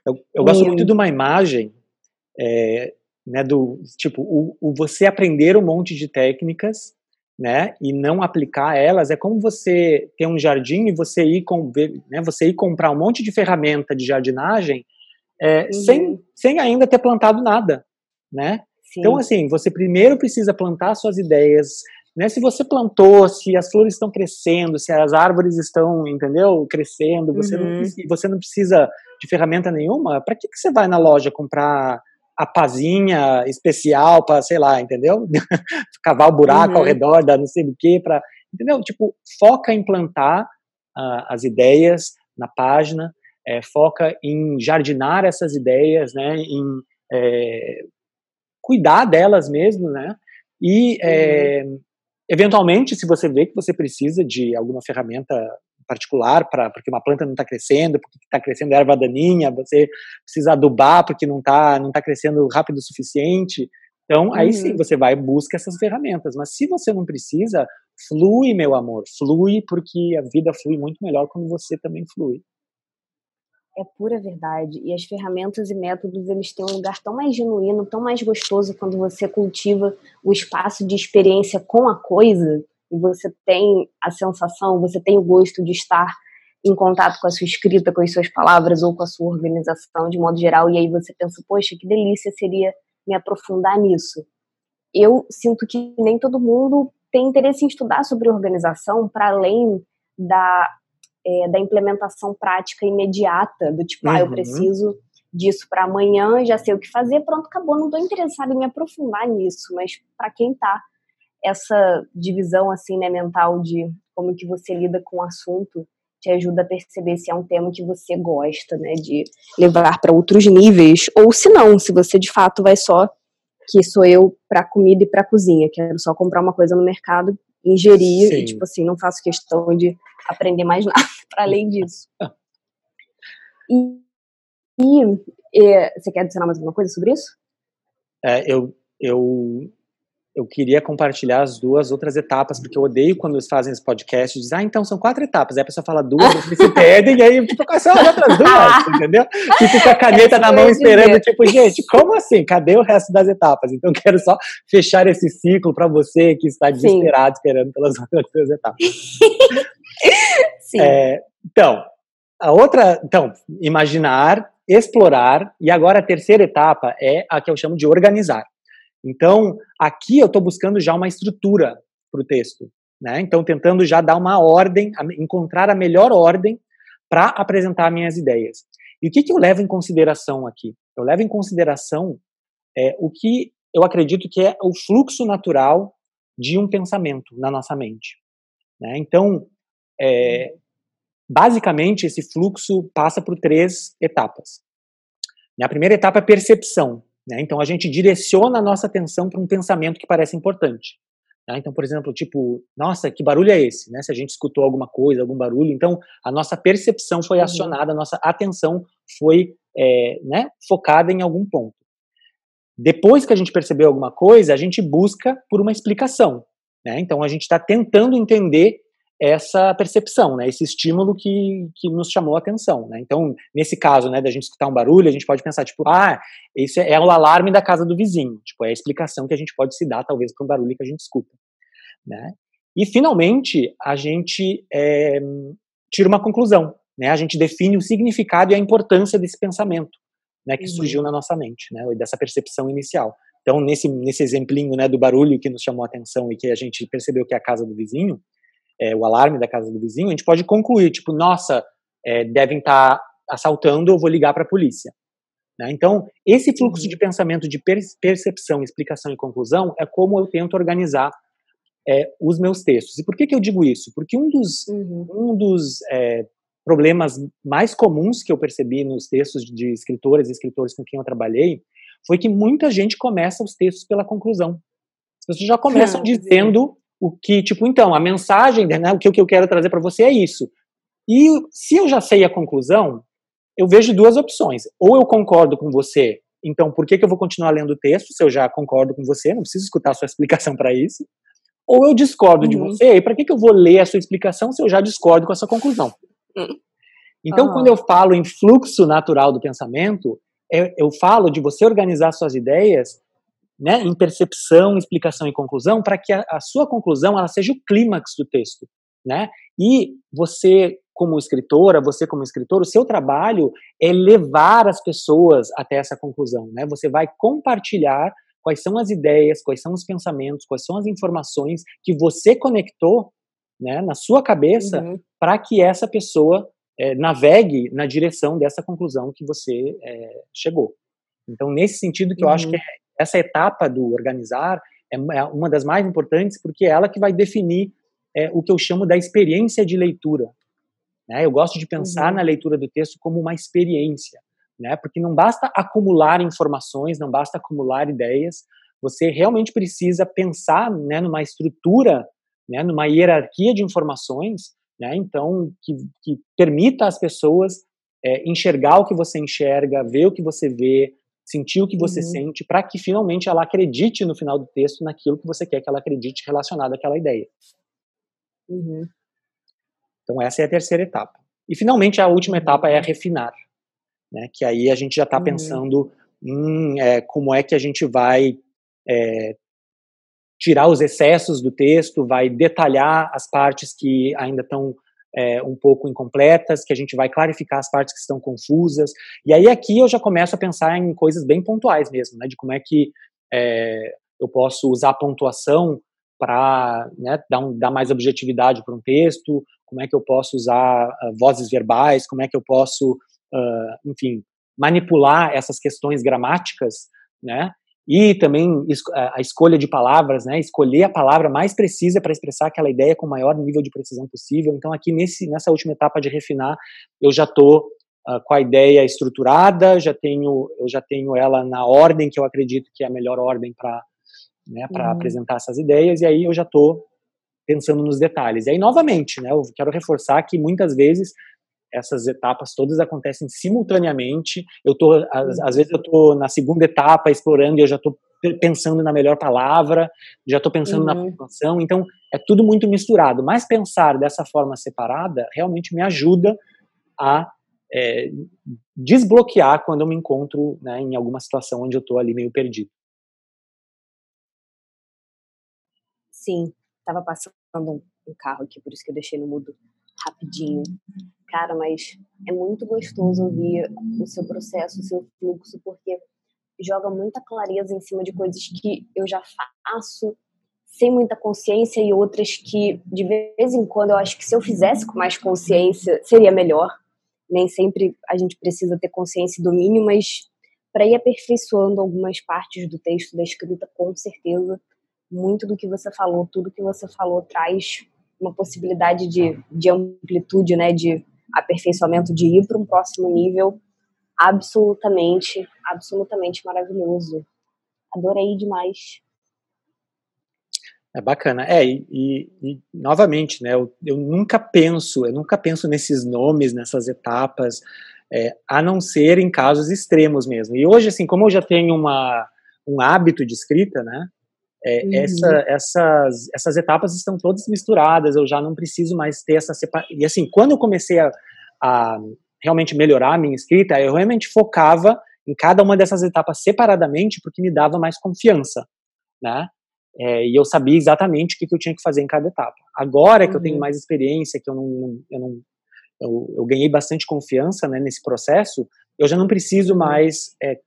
Eu, eu gosto muito de uma imagem, é, né, do tipo o, o você aprender um monte de técnicas né, e não aplicar elas, é como você ter um jardim e você ir, com, né, você ir comprar um monte de ferramenta de jardinagem é, uhum. sem, sem ainda ter plantado nada, né? Então, assim, você primeiro precisa plantar suas ideias, né? Se você plantou, se as flores estão crescendo, se as árvores estão, entendeu, crescendo, você, uhum. não, você não precisa de ferramenta nenhuma, para que, que você vai na loja comprar a pazinha especial para, sei lá, entendeu? Cavar o buraco uhum. ao redor da não sei do que, para, entendeu? Tipo, foca em plantar uh, as ideias na página, é, foca em jardinar essas ideias, né? Em é, cuidar delas mesmo, né? E é, uhum. eventualmente, se você vê que você precisa de alguma ferramenta particular para porque uma planta não está crescendo, porque está crescendo erva daninha, você precisa adubar porque não está não tá crescendo rápido o suficiente. Então, aí uhum. sim, você vai e busca essas ferramentas. Mas se você não precisa, flui, meu amor, flui, porque a vida flui muito melhor quando você também flui. É pura verdade. E as ferramentas e métodos, eles têm um lugar tão mais genuíno, tão mais gostoso quando você cultiva o espaço de experiência com a coisa, e você tem a sensação, você tem o gosto de estar em contato com a sua escrita, com as suas palavras ou com a sua organização de modo geral, e aí você pensa, poxa, que delícia seria me aprofundar nisso. Eu sinto que nem todo mundo tem interesse em estudar sobre organização para além da, é, da implementação prática imediata, do tipo, uhum. ah, eu uhum. preciso disso para amanhã, já sei o que fazer, pronto, acabou, não estou interessado em me aprofundar nisso, mas para quem está essa divisão assim, né, mental de como que você lida com o assunto te ajuda a perceber se é um tema que você gosta, né, de levar para outros níveis, ou se não, se você de fato vai só que sou eu para comida e para cozinha, quero só comprar uma coisa no mercado, ingerir Sim. e tipo assim, não faço questão de aprender mais nada para além disso. E, e, e, você quer adicionar mais alguma coisa sobre isso? É, eu eu eu queria compartilhar as duas outras etapas, porque eu odeio quando eles fazem esse podcast e dizem, ah, então são quatro etapas. Aí a pessoa fala duas, eles se perdem, e aí, tipo, quais são as outras duas? entendeu? E fica a caneta na mão esperando, tipo, gente, como assim? Cadê o resto das etapas? Então, quero só fechar esse ciclo para você que está desesperado Sim. esperando pelas outras duas etapas. Sim. É, então, a outra, então, imaginar, explorar, e agora a terceira etapa é a que eu chamo de organizar. Então, aqui eu estou buscando já uma estrutura para o texto, né? Então, tentando já dar uma ordem, encontrar a melhor ordem para apresentar minhas ideias. E o que, que eu levo em consideração aqui? Eu levo em consideração é, o que eu acredito que é o fluxo natural de um pensamento na nossa mente. Né? Então, é, basicamente, esse fluxo passa por três etapas. A primeira etapa é percepção. Né? Então, a gente direciona a nossa atenção para um pensamento que parece importante. Tá? Então, por exemplo, tipo, nossa, que barulho é esse? Né? Se a gente escutou alguma coisa, algum barulho, então a nossa percepção foi uhum. acionada, a nossa atenção foi é, né, focada em algum ponto. Depois que a gente percebeu alguma coisa, a gente busca por uma explicação. Né? Então, a gente está tentando entender essa percepção, né, esse estímulo que, que nos chamou a atenção, né? Então, nesse caso, né, da gente escutar um barulho, a gente pode pensar, tipo, ah, esse é o alarme da casa do vizinho, tipo, é a explicação que a gente pode se dar, talvez, para um barulho que a gente escuta, né? E, finalmente, a gente é, tira uma conclusão, né? A gente define o significado e a importância desse pensamento, né, que uhum. surgiu na nossa mente, né, dessa percepção inicial. Então, nesse, nesse exemplinho, né, do barulho que nos chamou a atenção e que a gente percebeu que é a casa do vizinho, é, o alarme da casa do vizinho, a gente pode concluir, tipo, nossa, é, devem estar tá assaltando, eu vou ligar para a polícia. Né? Então, esse fluxo uhum. de pensamento de percepção, explicação e conclusão é como eu tento organizar é, os meus textos. E por que, que eu digo isso? Porque um dos, uhum. um dos é, problemas mais comuns que eu percebi nos textos de escritoras e escritores com quem eu trabalhei foi que muita gente começa os textos pela conclusão. As pessoas já começam dizendo o que, tipo, então, a mensagem, né, o que, o que eu quero trazer para você é isso. E se eu já sei a conclusão, eu vejo duas opções. Ou eu concordo com você, então por que, que eu vou continuar lendo o texto se eu já concordo com você? Não preciso escutar a sua explicação para isso. Ou eu discordo uhum. de você, e para que, que eu vou ler a sua explicação se eu já discordo com essa conclusão? Uhum. Então, uhum. quando eu falo em fluxo natural do pensamento, eu, eu falo de você organizar suas ideias né, em percepção, explicação e conclusão, para que a, a, sua conclusão ela seja o clímax do texto, né? E você como escritora, você como escritor, o seu trabalho é levar as pessoas até essa conclusão, né? Você vai compartilhar quais são as ideias, quais são os pensamentos, quais são as informações que você conectou, né, na sua cabeça, uhum. para que essa pessoa é, navegue na direção dessa conclusão que você é, chegou. Então, nesse sentido que eu acho que uhum. é essa etapa do organizar é, é uma das mais importantes porque é ela que vai definir é, o que eu chamo da experiência de leitura. Né? Eu gosto de pensar uhum. na leitura do texto como uma experiência, né? porque não basta acumular informações, não basta acumular ideias, você realmente precisa pensar né, numa estrutura, né, numa hierarquia de informações, né, então que, que permita às pessoas é, enxergar o que você enxerga, ver o que você vê, sentir o que você uhum. sente, para que finalmente ela acredite no final do texto naquilo que você quer que ela acredite relacionado àquela ideia. Uhum. Então essa é a terceira etapa. E finalmente a última etapa é refinar, né? Que aí a gente já está uhum. pensando em é, como é que a gente vai é, tirar os excessos do texto, vai detalhar as partes que ainda estão é, um pouco incompletas, que a gente vai clarificar as partes que estão confusas. E aí aqui eu já começo a pensar em coisas bem pontuais mesmo, né, de como é que é, eu posso usar a pontuação para né, dar, um, dar, mais objetividade para um texto, como é que eu posso usar uh, vozes verbais, como é que eu posso, uh, enfim, manipular essas questões gramáticas, né, e também a escolha de palavras, né? Escolher a palavra mais precisa para expressar aquela ideia com o maior nível de precisão possível. Então, aqui nesse, nessa última etapa de refinar, eu já estou uh, com a ideia estruturada, já tenho, eu já tenho ela na ordem que eu acredito que é a melhor ordem para né, uhum. apresentar essas ideias, e aí eu já estou pensando nos detalhes. E aí, novamente, né, eu quero reforçar que muitas vezes essas etapas todas acontecem simultaneamente. Eu tô, às, às vezes eu tô na segunda etapa explorando e eu já tô pensando na melhor palavra, já estou pensando uhum. na pontuação, então é tudo muito misturado. Mas pensar dessa forma separada realmente me ajuda a é, desbloquear quando eu me encontro né, em alguma situação onde eu estou ali meio perdido. Sim, estava passando um carro aqui, por isso que eu deixei no mudo. rapidinho. Cara, mas é muito gostoso ouvir o seu processo, o seu fluxo, porque joga muita clareza em cima de coisas que eu já faço sem muita consciência e outras que de vez em quando eu acho que se eu fizesse com mais consciência seria melhor. Nem sempre a gente precisa ter consciência e domínio, mas para ir aperfeiçoando algumas partes do texto da escrita, com certeza, muito do que você falou, tudo que você falou traz uma possibilidade de, de amplitude, né, de aperfeiçoamento, de ir para um próximo nível absolutamente, absolutamente maravilhoso. Adorei demais. É bacana. É, e, e, e novamente, né, eu, eu, nunca penso, eu nunca penso nesses nomes, nessas etapas, é, a não ser em casos extremos mesmo. E hoje, assim, como eu já tenho uma, um hábito de escrita, né, é, uhum. essa, essas, essas etapas estão todas misturadas, eu já não preciso mais ter essa separação. E assim, quando eu comecei a, a realmente melhorar a minha escrita, eu realmente focava em cada uma dessas etapas separadamente, porque me dava mais confiança, né? É, e eu sabia exatamente o que, que, eu tinha que fazer em cada etapa. Agora uhum. que eu tenho uhum. mais experiência, que eu não, eu, não eu, eu, ganhei bastante confiança né, nesse processo, eu já não preciso uhum. mais é,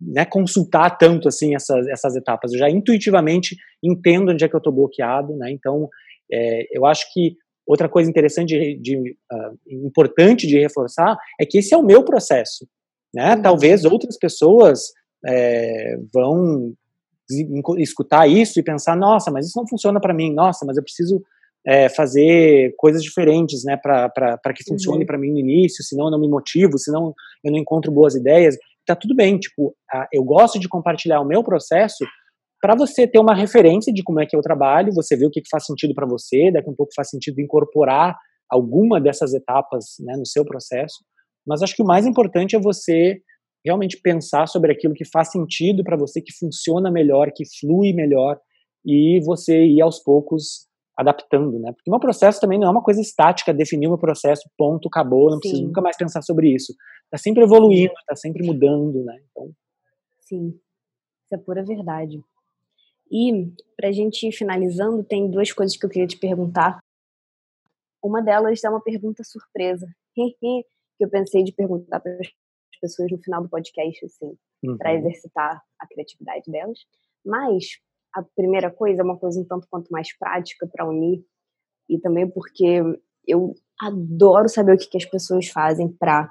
né, consultar tanto assim essas, essas etapas. Eu já intuitivamente entendo onde é que eu estou bloqueado, né? Então, é, eu acho que outra coisa interessante, de, de uh, importante de reforçar, é que esse é o meu processo, né? Uhum. Talvez outras pessoas é, vão escutar isso e pensar, nossa, mas isso não funciona para mim, nossa, mas eu preciso é, fazer coisas diferentes, né, para que funcione uhum. para mim no início, senão eu não me motivo, senão eu não encontro boas ideias. Tá tudo bem, tipo, eu gosto de compartilhar o meu processo para você ter uma referência de como é que é o trabalho, você vê o que, que faz sentido para você, daqui a um pouco faz sentido incorporar alguma dessas etapas né, no seu processo. Mas acho que o mais importante é você realmente pensar sobre aquilo que faz sentido para você, que funciona melhor, que flui melhor, e você ir aos poucos adaptando, né? Porque o meu processo também não é uma coisa estática, definir o meu processo, ponto, acabou, não Sim. preciso nunca mais pensar sobre isso. Está sempre evoluindo, está sempre mudando, né? Então... Sim, isso é pura verdade. E, para a gente ir finalizando, tem duas coisas que eu queria te perguntar. Uma delas é uma pergunta surpresa, que eu pensei de perguntar para as pessoas no final do podcast, assim, uhum. para exercitar a criatividade delas. Mas a primeira coisa é uma coisa um tanto quanto mais prática para unir, e também porque eu adoro saber o que, que as pessoas fazem para,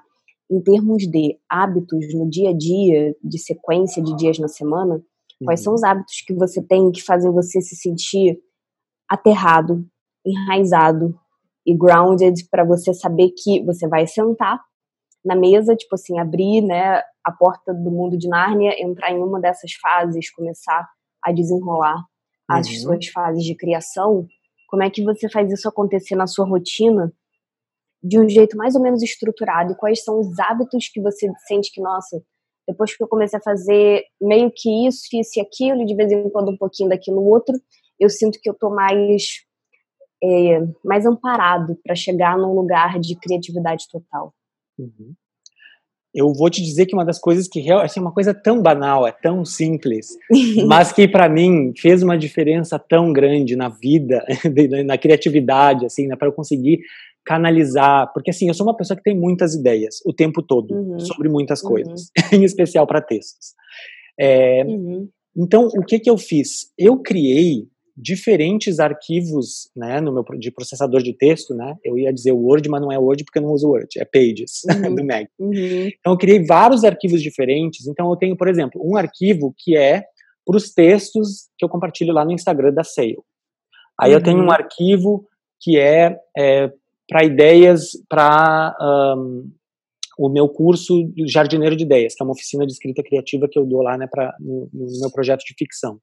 em termos de hábitos no dia a dia, de sequência de dias na semana, Quais são uhum. os hábitos que você tem que fazem você se sentir aterrado, enraizado e grounded para você saber que você vai sentar na mesa, tipo assim, abrir, né, a porta do mundo de Nárnia, entrar em uma dessas fases, começar a desenrolar as uhum. suas fases de criação. Como é que você faz isso acontecer na sua rotina de um jeito mais ou menos estruturado? E quais são os hábitos que você sente que, nossa, depois que eu comecei a fazer meio que isso, isso e aquilo, de vez em quando um pouquinho daquilo outro, eu sinto que eu tô mais é, mais amparado para chegar num lugar de criatividade total. Uhum. Eu vou te dizer que uma das coisas que assim, é uma coisa tão banal, é tão simples, mas que para mim fez uma diferença tão grande na vida, na criatividade, assim, né, para eu conseguir canalizar, porque assim, eu sou uma pessoa que tem muitas ideias o tempo todo uhum. sobre muitas uhum. coisas, uhum. em especial para textos. É, uhum. Então, o que que eu fiz? Eu criei diferentes arquivos, né, no meu de processador de texto, né? Eu ia dizer Word, mas não é Word porque eu não uso Word, é Pages uhum. do Mac. Uhum. Então, eu criei vários arquivos diferentes. Então, eu tenho, por exemplo, um arquivo que é para os textos que eu compartilho lá no Instagram da Sale. Aí eu tenho um arquivo que é, é para ideias para um, o meu curso Jardineiro de Ideias, que é uma oficina de escrita criativa que eu dou lá né, pra, no, no meu projeto de ficção.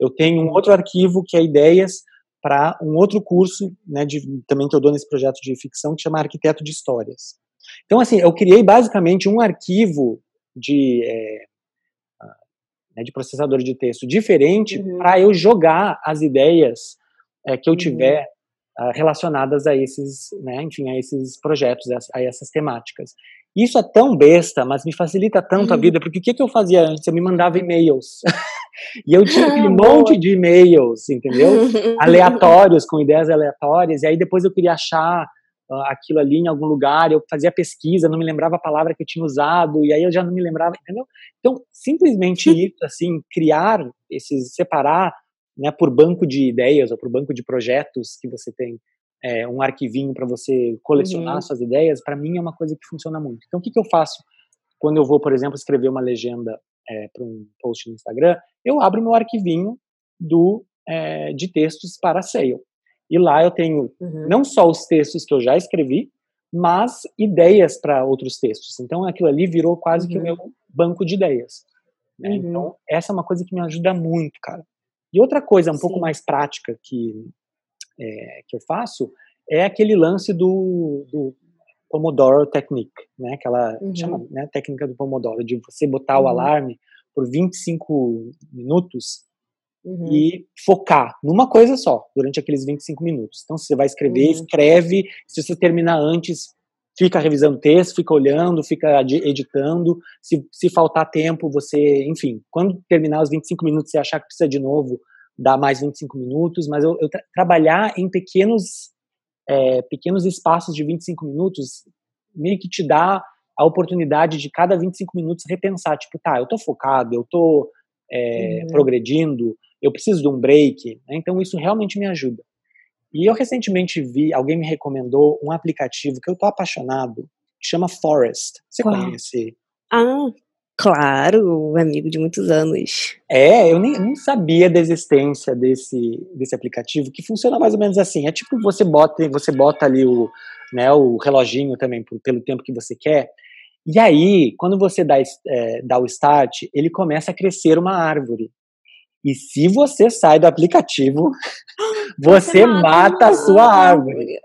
Eu tenho um outro arquivo que é ideias para um outro curso, né, de, também que eu dou nesse projeto de ficção, que chama Arquiteto de Histórias. Então, assim, eu criei basicamente um arquivo de, é, né, de processador de texto diferente uhum. para eu jogar as ideias é, que eu uhum. tiver uh, relacionadas a esses, né, enfim, a esses projetos, a, essas temáticas. Isso é tão besta, mas me facilita tanto a vida, porque o que, que eu fazia antes? Eu me mandava e-mails. e eu tinha aquele monte de e-mails, entendeu? Aleatórios, com ideias aleatórias, e aí depois eu queria achar aquilo ali em algum lugar, eu fazia pesquisa, não me lembrava a palavra que eu tinha usado, e aí eu já não me lembrava, entendeu? Então, simplesmente isso, assim, criar esses, separar, né, por banco de ideias ou por banco de projetos que você tem, é, um arquivinho para você colecionar uhum. suas ideias, para mim é uma coisa que funciona muito. Então, o que, que eu faço quando eu vou, por exemplo, escrever uma legenda é, para um post no Instagram? Eu abro meu arquivinho do é, de textos para sale. E lá eu tenho uhum. não só os textos que eu já escrevi, mas ideias para outros textos. Então aquilo ali virou quase uhum. que o meu banco de ideias. Né? Uhum. Então essa é uma coisa que me ajuda muito, cara. E outra coisa um Sim. pouco mais prática que, é, que eu faço é aquele lance do, do Pomodoro Technique, né? Aquela uhum. chama, né, técnica do Pomodoro, de você botar o uhum. alarme por 25 minutos Uhum. e focar numa coisa só durante aqueles 25 minutos. Então, você vai escrever, uhum. escreve. Se você terminar antes, fica revisando o texto, fica olhando, fica editando. Se, se faltar tempo, você, enfim, quando terminar os 25 minutos, você achar que precisa de novo, dá mais 25 minutos. Mas eu, eu tra trabalhar em pequenos, é, pequenos espaços de 25 minutos meio que te dá a oportunidade de cada 25 minutos repensar, tipo, tá, eu tô focado, eu tô é, uhum. progredindo, eu preciso de um break, né? então isso realmente me ajuda. E eu recentemente vi, alguém me recomendou um aplicativo que eu tô apaixonado, que chama Forest. Você Qual? conhece? Ah, claro, amigo de muitos anos. É, eu nem, nem, sabia da existência desse, desse aplicativo, que funciona mais ou menos assim. É tipo você bota, você bota ali o, né, o reloginho também pelo tempo que você quer. E aí, quando você dá, é, dá o start, ele começa a crescer uma árvore. E se você sai do aplicativo, você, você mata, a sua árvore.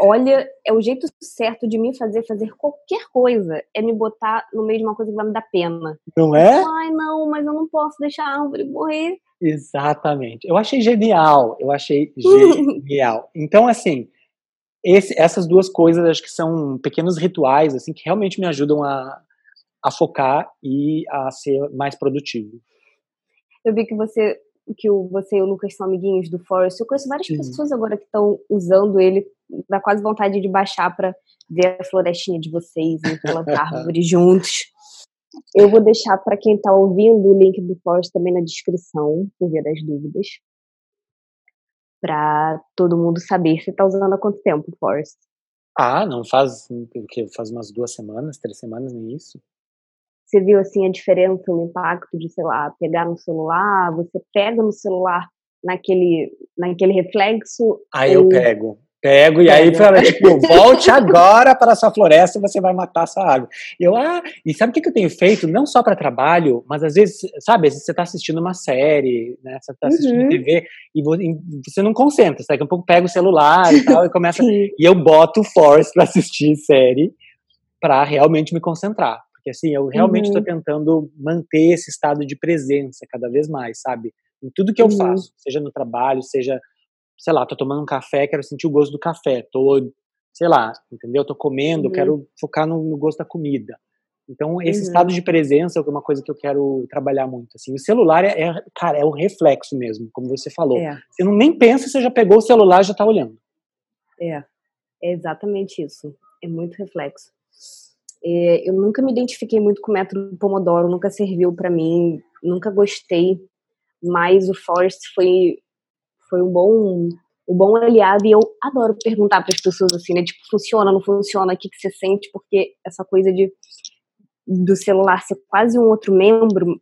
Olha, é o jeito certo de me fazer fazer qualquer coisa é me botar no meio de uma coisa que vai me dar pena. Não é? Ai, não, mas eu não posso deixar a árvore morrer. Exatamente. Eu achei genial. Eu achei genial. Então, assim, esse, essas duas coisas acho que são pequenos rituais assim que realmente me ajudam a, a focar e a ser mais produtivo. Eu vi que você que o, você e o Lucas são amiguinhos do Forest. Eu conheço várias Sim. pessoas agora que estão usando ele. Dá quase vontade de baixar para ver a florestinha de vocês e plantar árvores juntos. Eu vou deixar para quem está ouvindo o link do Forest também na descrição, por via das dúvidas. Para todo mundo saber se está usando há quanto tempo o Forest. Ah, não faz, faz umas duas semanas, três semanas, nem isso. Você viu assim a diferença, o impacto de, sei lá, pegar no celular, você pega no celular naquele, naquele reflexo. Aí ou... eu pego. Pego e aí fala, tipo, volte agora para a sua floresta e você vai matar a sua água. E eu, ah, e sabe o que eu tenho feito? Não só para trabalho, mas às vezes, sabe, às vezes você está assistindo uma série, né? Você está assistindo uhum. TV e você não concentra, você daqui a pouco pega o celular e tal e começa. e eu boto o Force para assistir série para realmente me concentrar. Porque assim, eu realmente estou uhum. tentando manter esse estado de presença cada vez mais, sabe? Em tudo que eu uhum. faço, seja no trabalho, seja, sei lá, tô tomando um café, quero sentir o gosto do café, tô, sei lá, entendeu? Tô comendo, uhum. quero focar no, no, gosto da comida. Então, esse uhum. estado de presença é uma coisa que eu quero trabalhar muito. Assim, o celular é, é cara, é o reflexo mesmo, como você falou. É. Você não nem pensa, você já pegou o celular e já tá olhando. É, é exatamente isso. É muito reflexo. É, eu nunca me identifiquei muito com o método Pomodoro, nunca serviu para mim, nunca gostei, mas o Forest foi, foi um bom um bom aliado e eu adoro perguntar para as pessoas assim, né, tipo, funciona, não funciona, o que, que você sente, porque essa coisa de do celular ser quase um outro membro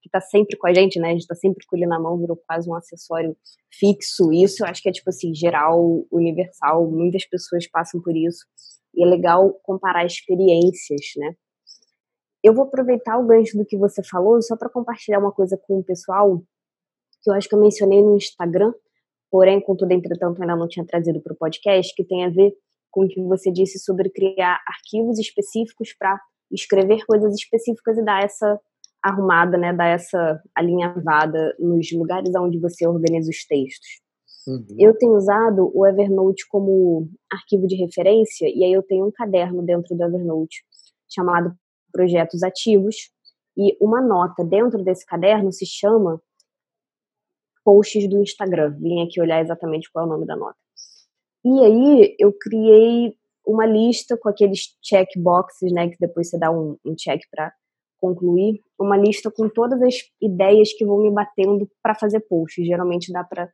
que está sempre com a gente, né, a gente está sempre com ele na mão, virou quase um acessório fixo, isso eu acho que é tipo assim, geral, universal, muitas pessoas passam por isso. E é legal comparar experiências, né? Eu vou aproveitar o gancho do que você falou só para compartilhar uma coisa com o pessoal que eu acho que eu mencionei no Instagram, porém, contudo, entretanto, ainda não tinha trazido para o podcast, que tem a ver com o que você disse sobre criar arquivos específicos para escrever coisas específicas e dar essa arrumada, né, dar essa alinhavada nos lugares onde você organiza os textos. Uhum. Eu tenho usado o Evernote como arquivo de referência, e aí eu tenho um caderno dentro do Evernote chamado Projetos Ativos, e uma nota dentro desse caderno se chama Posts do Instagram. Vim aqui olhar exatamente qual é o nome da nota. E aí eu criei uma lista com aqueles checkboxes, né, que depois você dá um, um check para concluir, uma lista com todas as ideias que vão me batendo para fazer posts. Geralmente dá para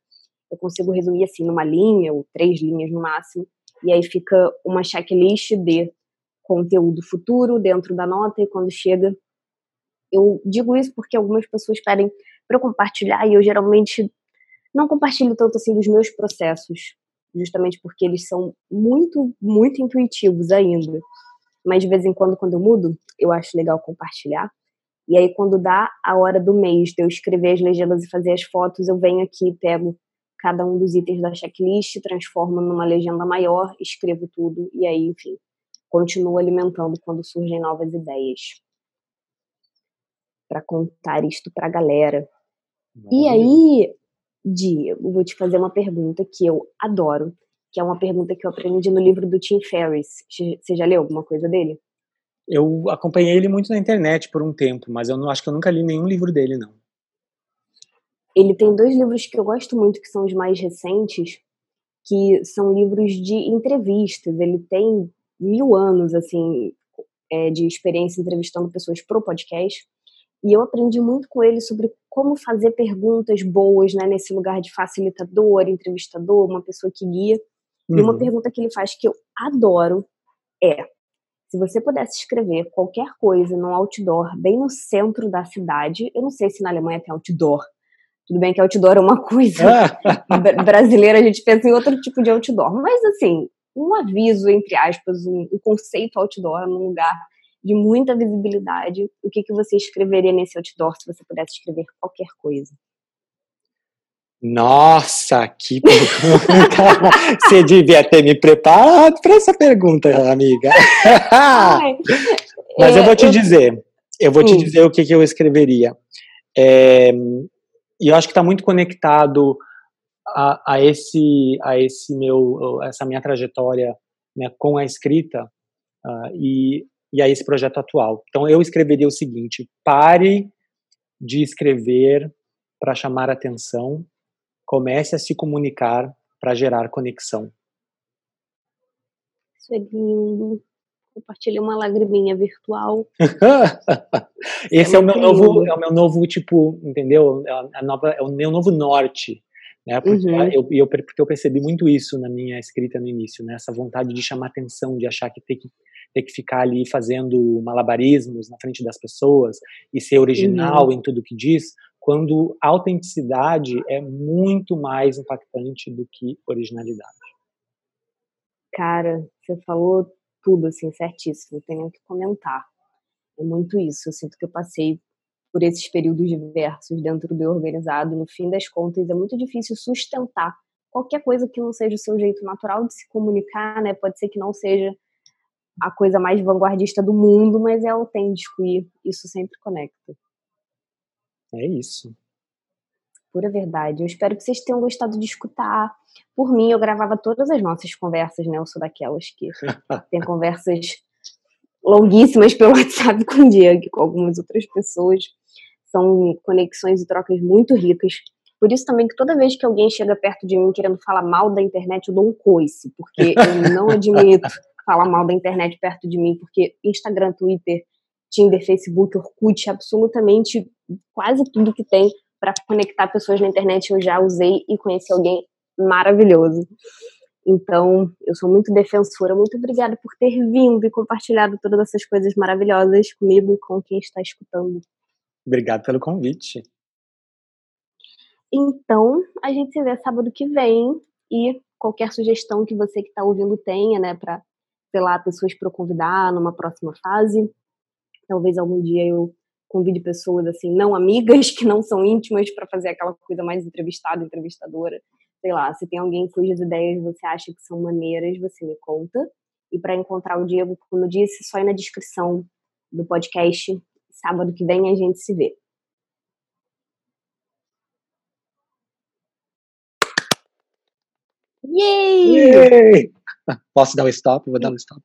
eu consigo resumir assim numa linha ou três linhas no máximo, e aí fica uma checklist de conteúdo futuro dentro da nota e quando chega eu digo isso porque algumas pessoas pedem para eu compartilhar e eu geralmente não compartilho tanto assim dos meus processos, justamente porque eles são muito, muito intuitivos ainda. Mas de vez em quando, quando eu mudo, eu acho legal compartilhar. E aí, quando dá a hora do mês de eu escrever as legendas e fazer as fotos, eu venho aqui, pego cada um dos itens da checklist, transformo numa legenda maior, escrevo tudo e aí, enfim, continuo alimentando quando surgem novas ideias para contar isto para a galera. E aí, Diego, vou te fazer uma pergunta que eu adoro, que é uma pergunta que eu aprendi no livro do Tim Ferriss. Você já leu alguma coisa dele? Eu acompanhei ele muito na internet por um tempo, mas eu não acho que eu nunca li nenhum livro dele, não. Ele tem dois livros que eu gosto muito, que são os mais recentes, que são livros de entrevistas. Ele tem mil anos, assim, é, de experiência entrevistando pessoas pro podcast. E eu aprendi muito com ele sobre como fazer perguntas boas, né, nesse lugar de facilitador, entrevistador, uma pessoa que guia. Uhum. E uma uhum. pergunta que ele faz que eu adoro é: se você pudesse escrever qualquer coisa num outdoor bem no centro da cidade, eu não sei se na Alemanha tem outdoor, tudo bem que outdoor é uma coisa brasileira, a gente pensa em outro tipo de outdoor. Mas, assim, um aviso, entre aspas, um, um conceito outdoor num lugar de muita visibilidade. O que, que você escreveria nesse outdoor se você pudesse escrever qualquer coisa? Nossa, que pergunta! Você devia ter me preparado para essa pergunta, amiga. Ai, Mas é, eu vou te eu... dizer, eu vou hum. te dizer o que, que eu escreveria. É, e eu acho que está muito conectado a, a, esse a esse meu essa minha trajetória né, com a escrita uh, e e a esse projeto atual. Então eu escreveria o seguinte: pare de escrever para chamar atenção, comece a se comunicar para gerar conexão. Isso é lindo. Compartilhei uma lagriminha virtual. Esse é, é o meu novo, é o meu novo tipo, entendeu? É, a nova, é o meu novo norte, né? Porque uhum. eu, eu, porque eu percebi muito isso na minha escrita no início, né? Essa vontade de chamar atenção, de achar que tem que ter que ficar ali fazendo malabarismos na frente das pessoas e ser original uhum. em tudo que diz, quando autenticidade é muito mais impactante do que originalidade. Cara, você falou tudo assim certíssimo, não tenho o que comentar. É muito isso. Eu sinto que eu passei por esses períodos diversos dentro do organizado. No fim das contas, é muito difícil sustentar qualquer coisa que não seja o seu jeito natural de se comunicar, né? Pode ser que não seja a coisa mais vanguardista do mundo, mas é autêntico e isso sempre conecta. É isso. Pura verdade. Eu espero que vocês tenham gostado de escutar. Por mim, eu gravava todas as nossas conversas, né? Eu sou daquelas que tem conversas longuíssimas pelo WhatsApp com o Diego e com algumas outras pessoas. São conexões e trocas muito ricas. Por isso também que toda vez que alguém chega perto de mim querendo falar mal da internet, eu dou um coice, porque eu não admito falar mal da internet perto de mim, porque Instagram, Twitter, Tinder, Facebook, Orkut, absolutamente quase tudo que tem para conectar pessoas na internet eu já usei e conheci alguém maravilhoso. Então, eu sou muito defensora. Muito obrigada por ter vindo e compartilhado todas essas coisas maravilhosas comigo e com quem está escutando. Obrigado pelo convite. Então, a gente se vê sábado que vem e qualquer sugestão que você que está ouvindo tenha, né, para sei lá, pessoas para eu convidar numa próxima fase. Talvez algum dia eu convide pessoas assim, não amigas, que não são íntimas, para fazer aquela coisa mais entrevistada, entrevistadora. Sei lá, se tem alguém cujas ideias você acha que são maneiras, você me conta. E para encontrar o Diego, como eu disse, só ir na descrição do podcast. Sábado que vem a gente se vê. Yay! Yay! Posso dar um stop? Vou dar um stop.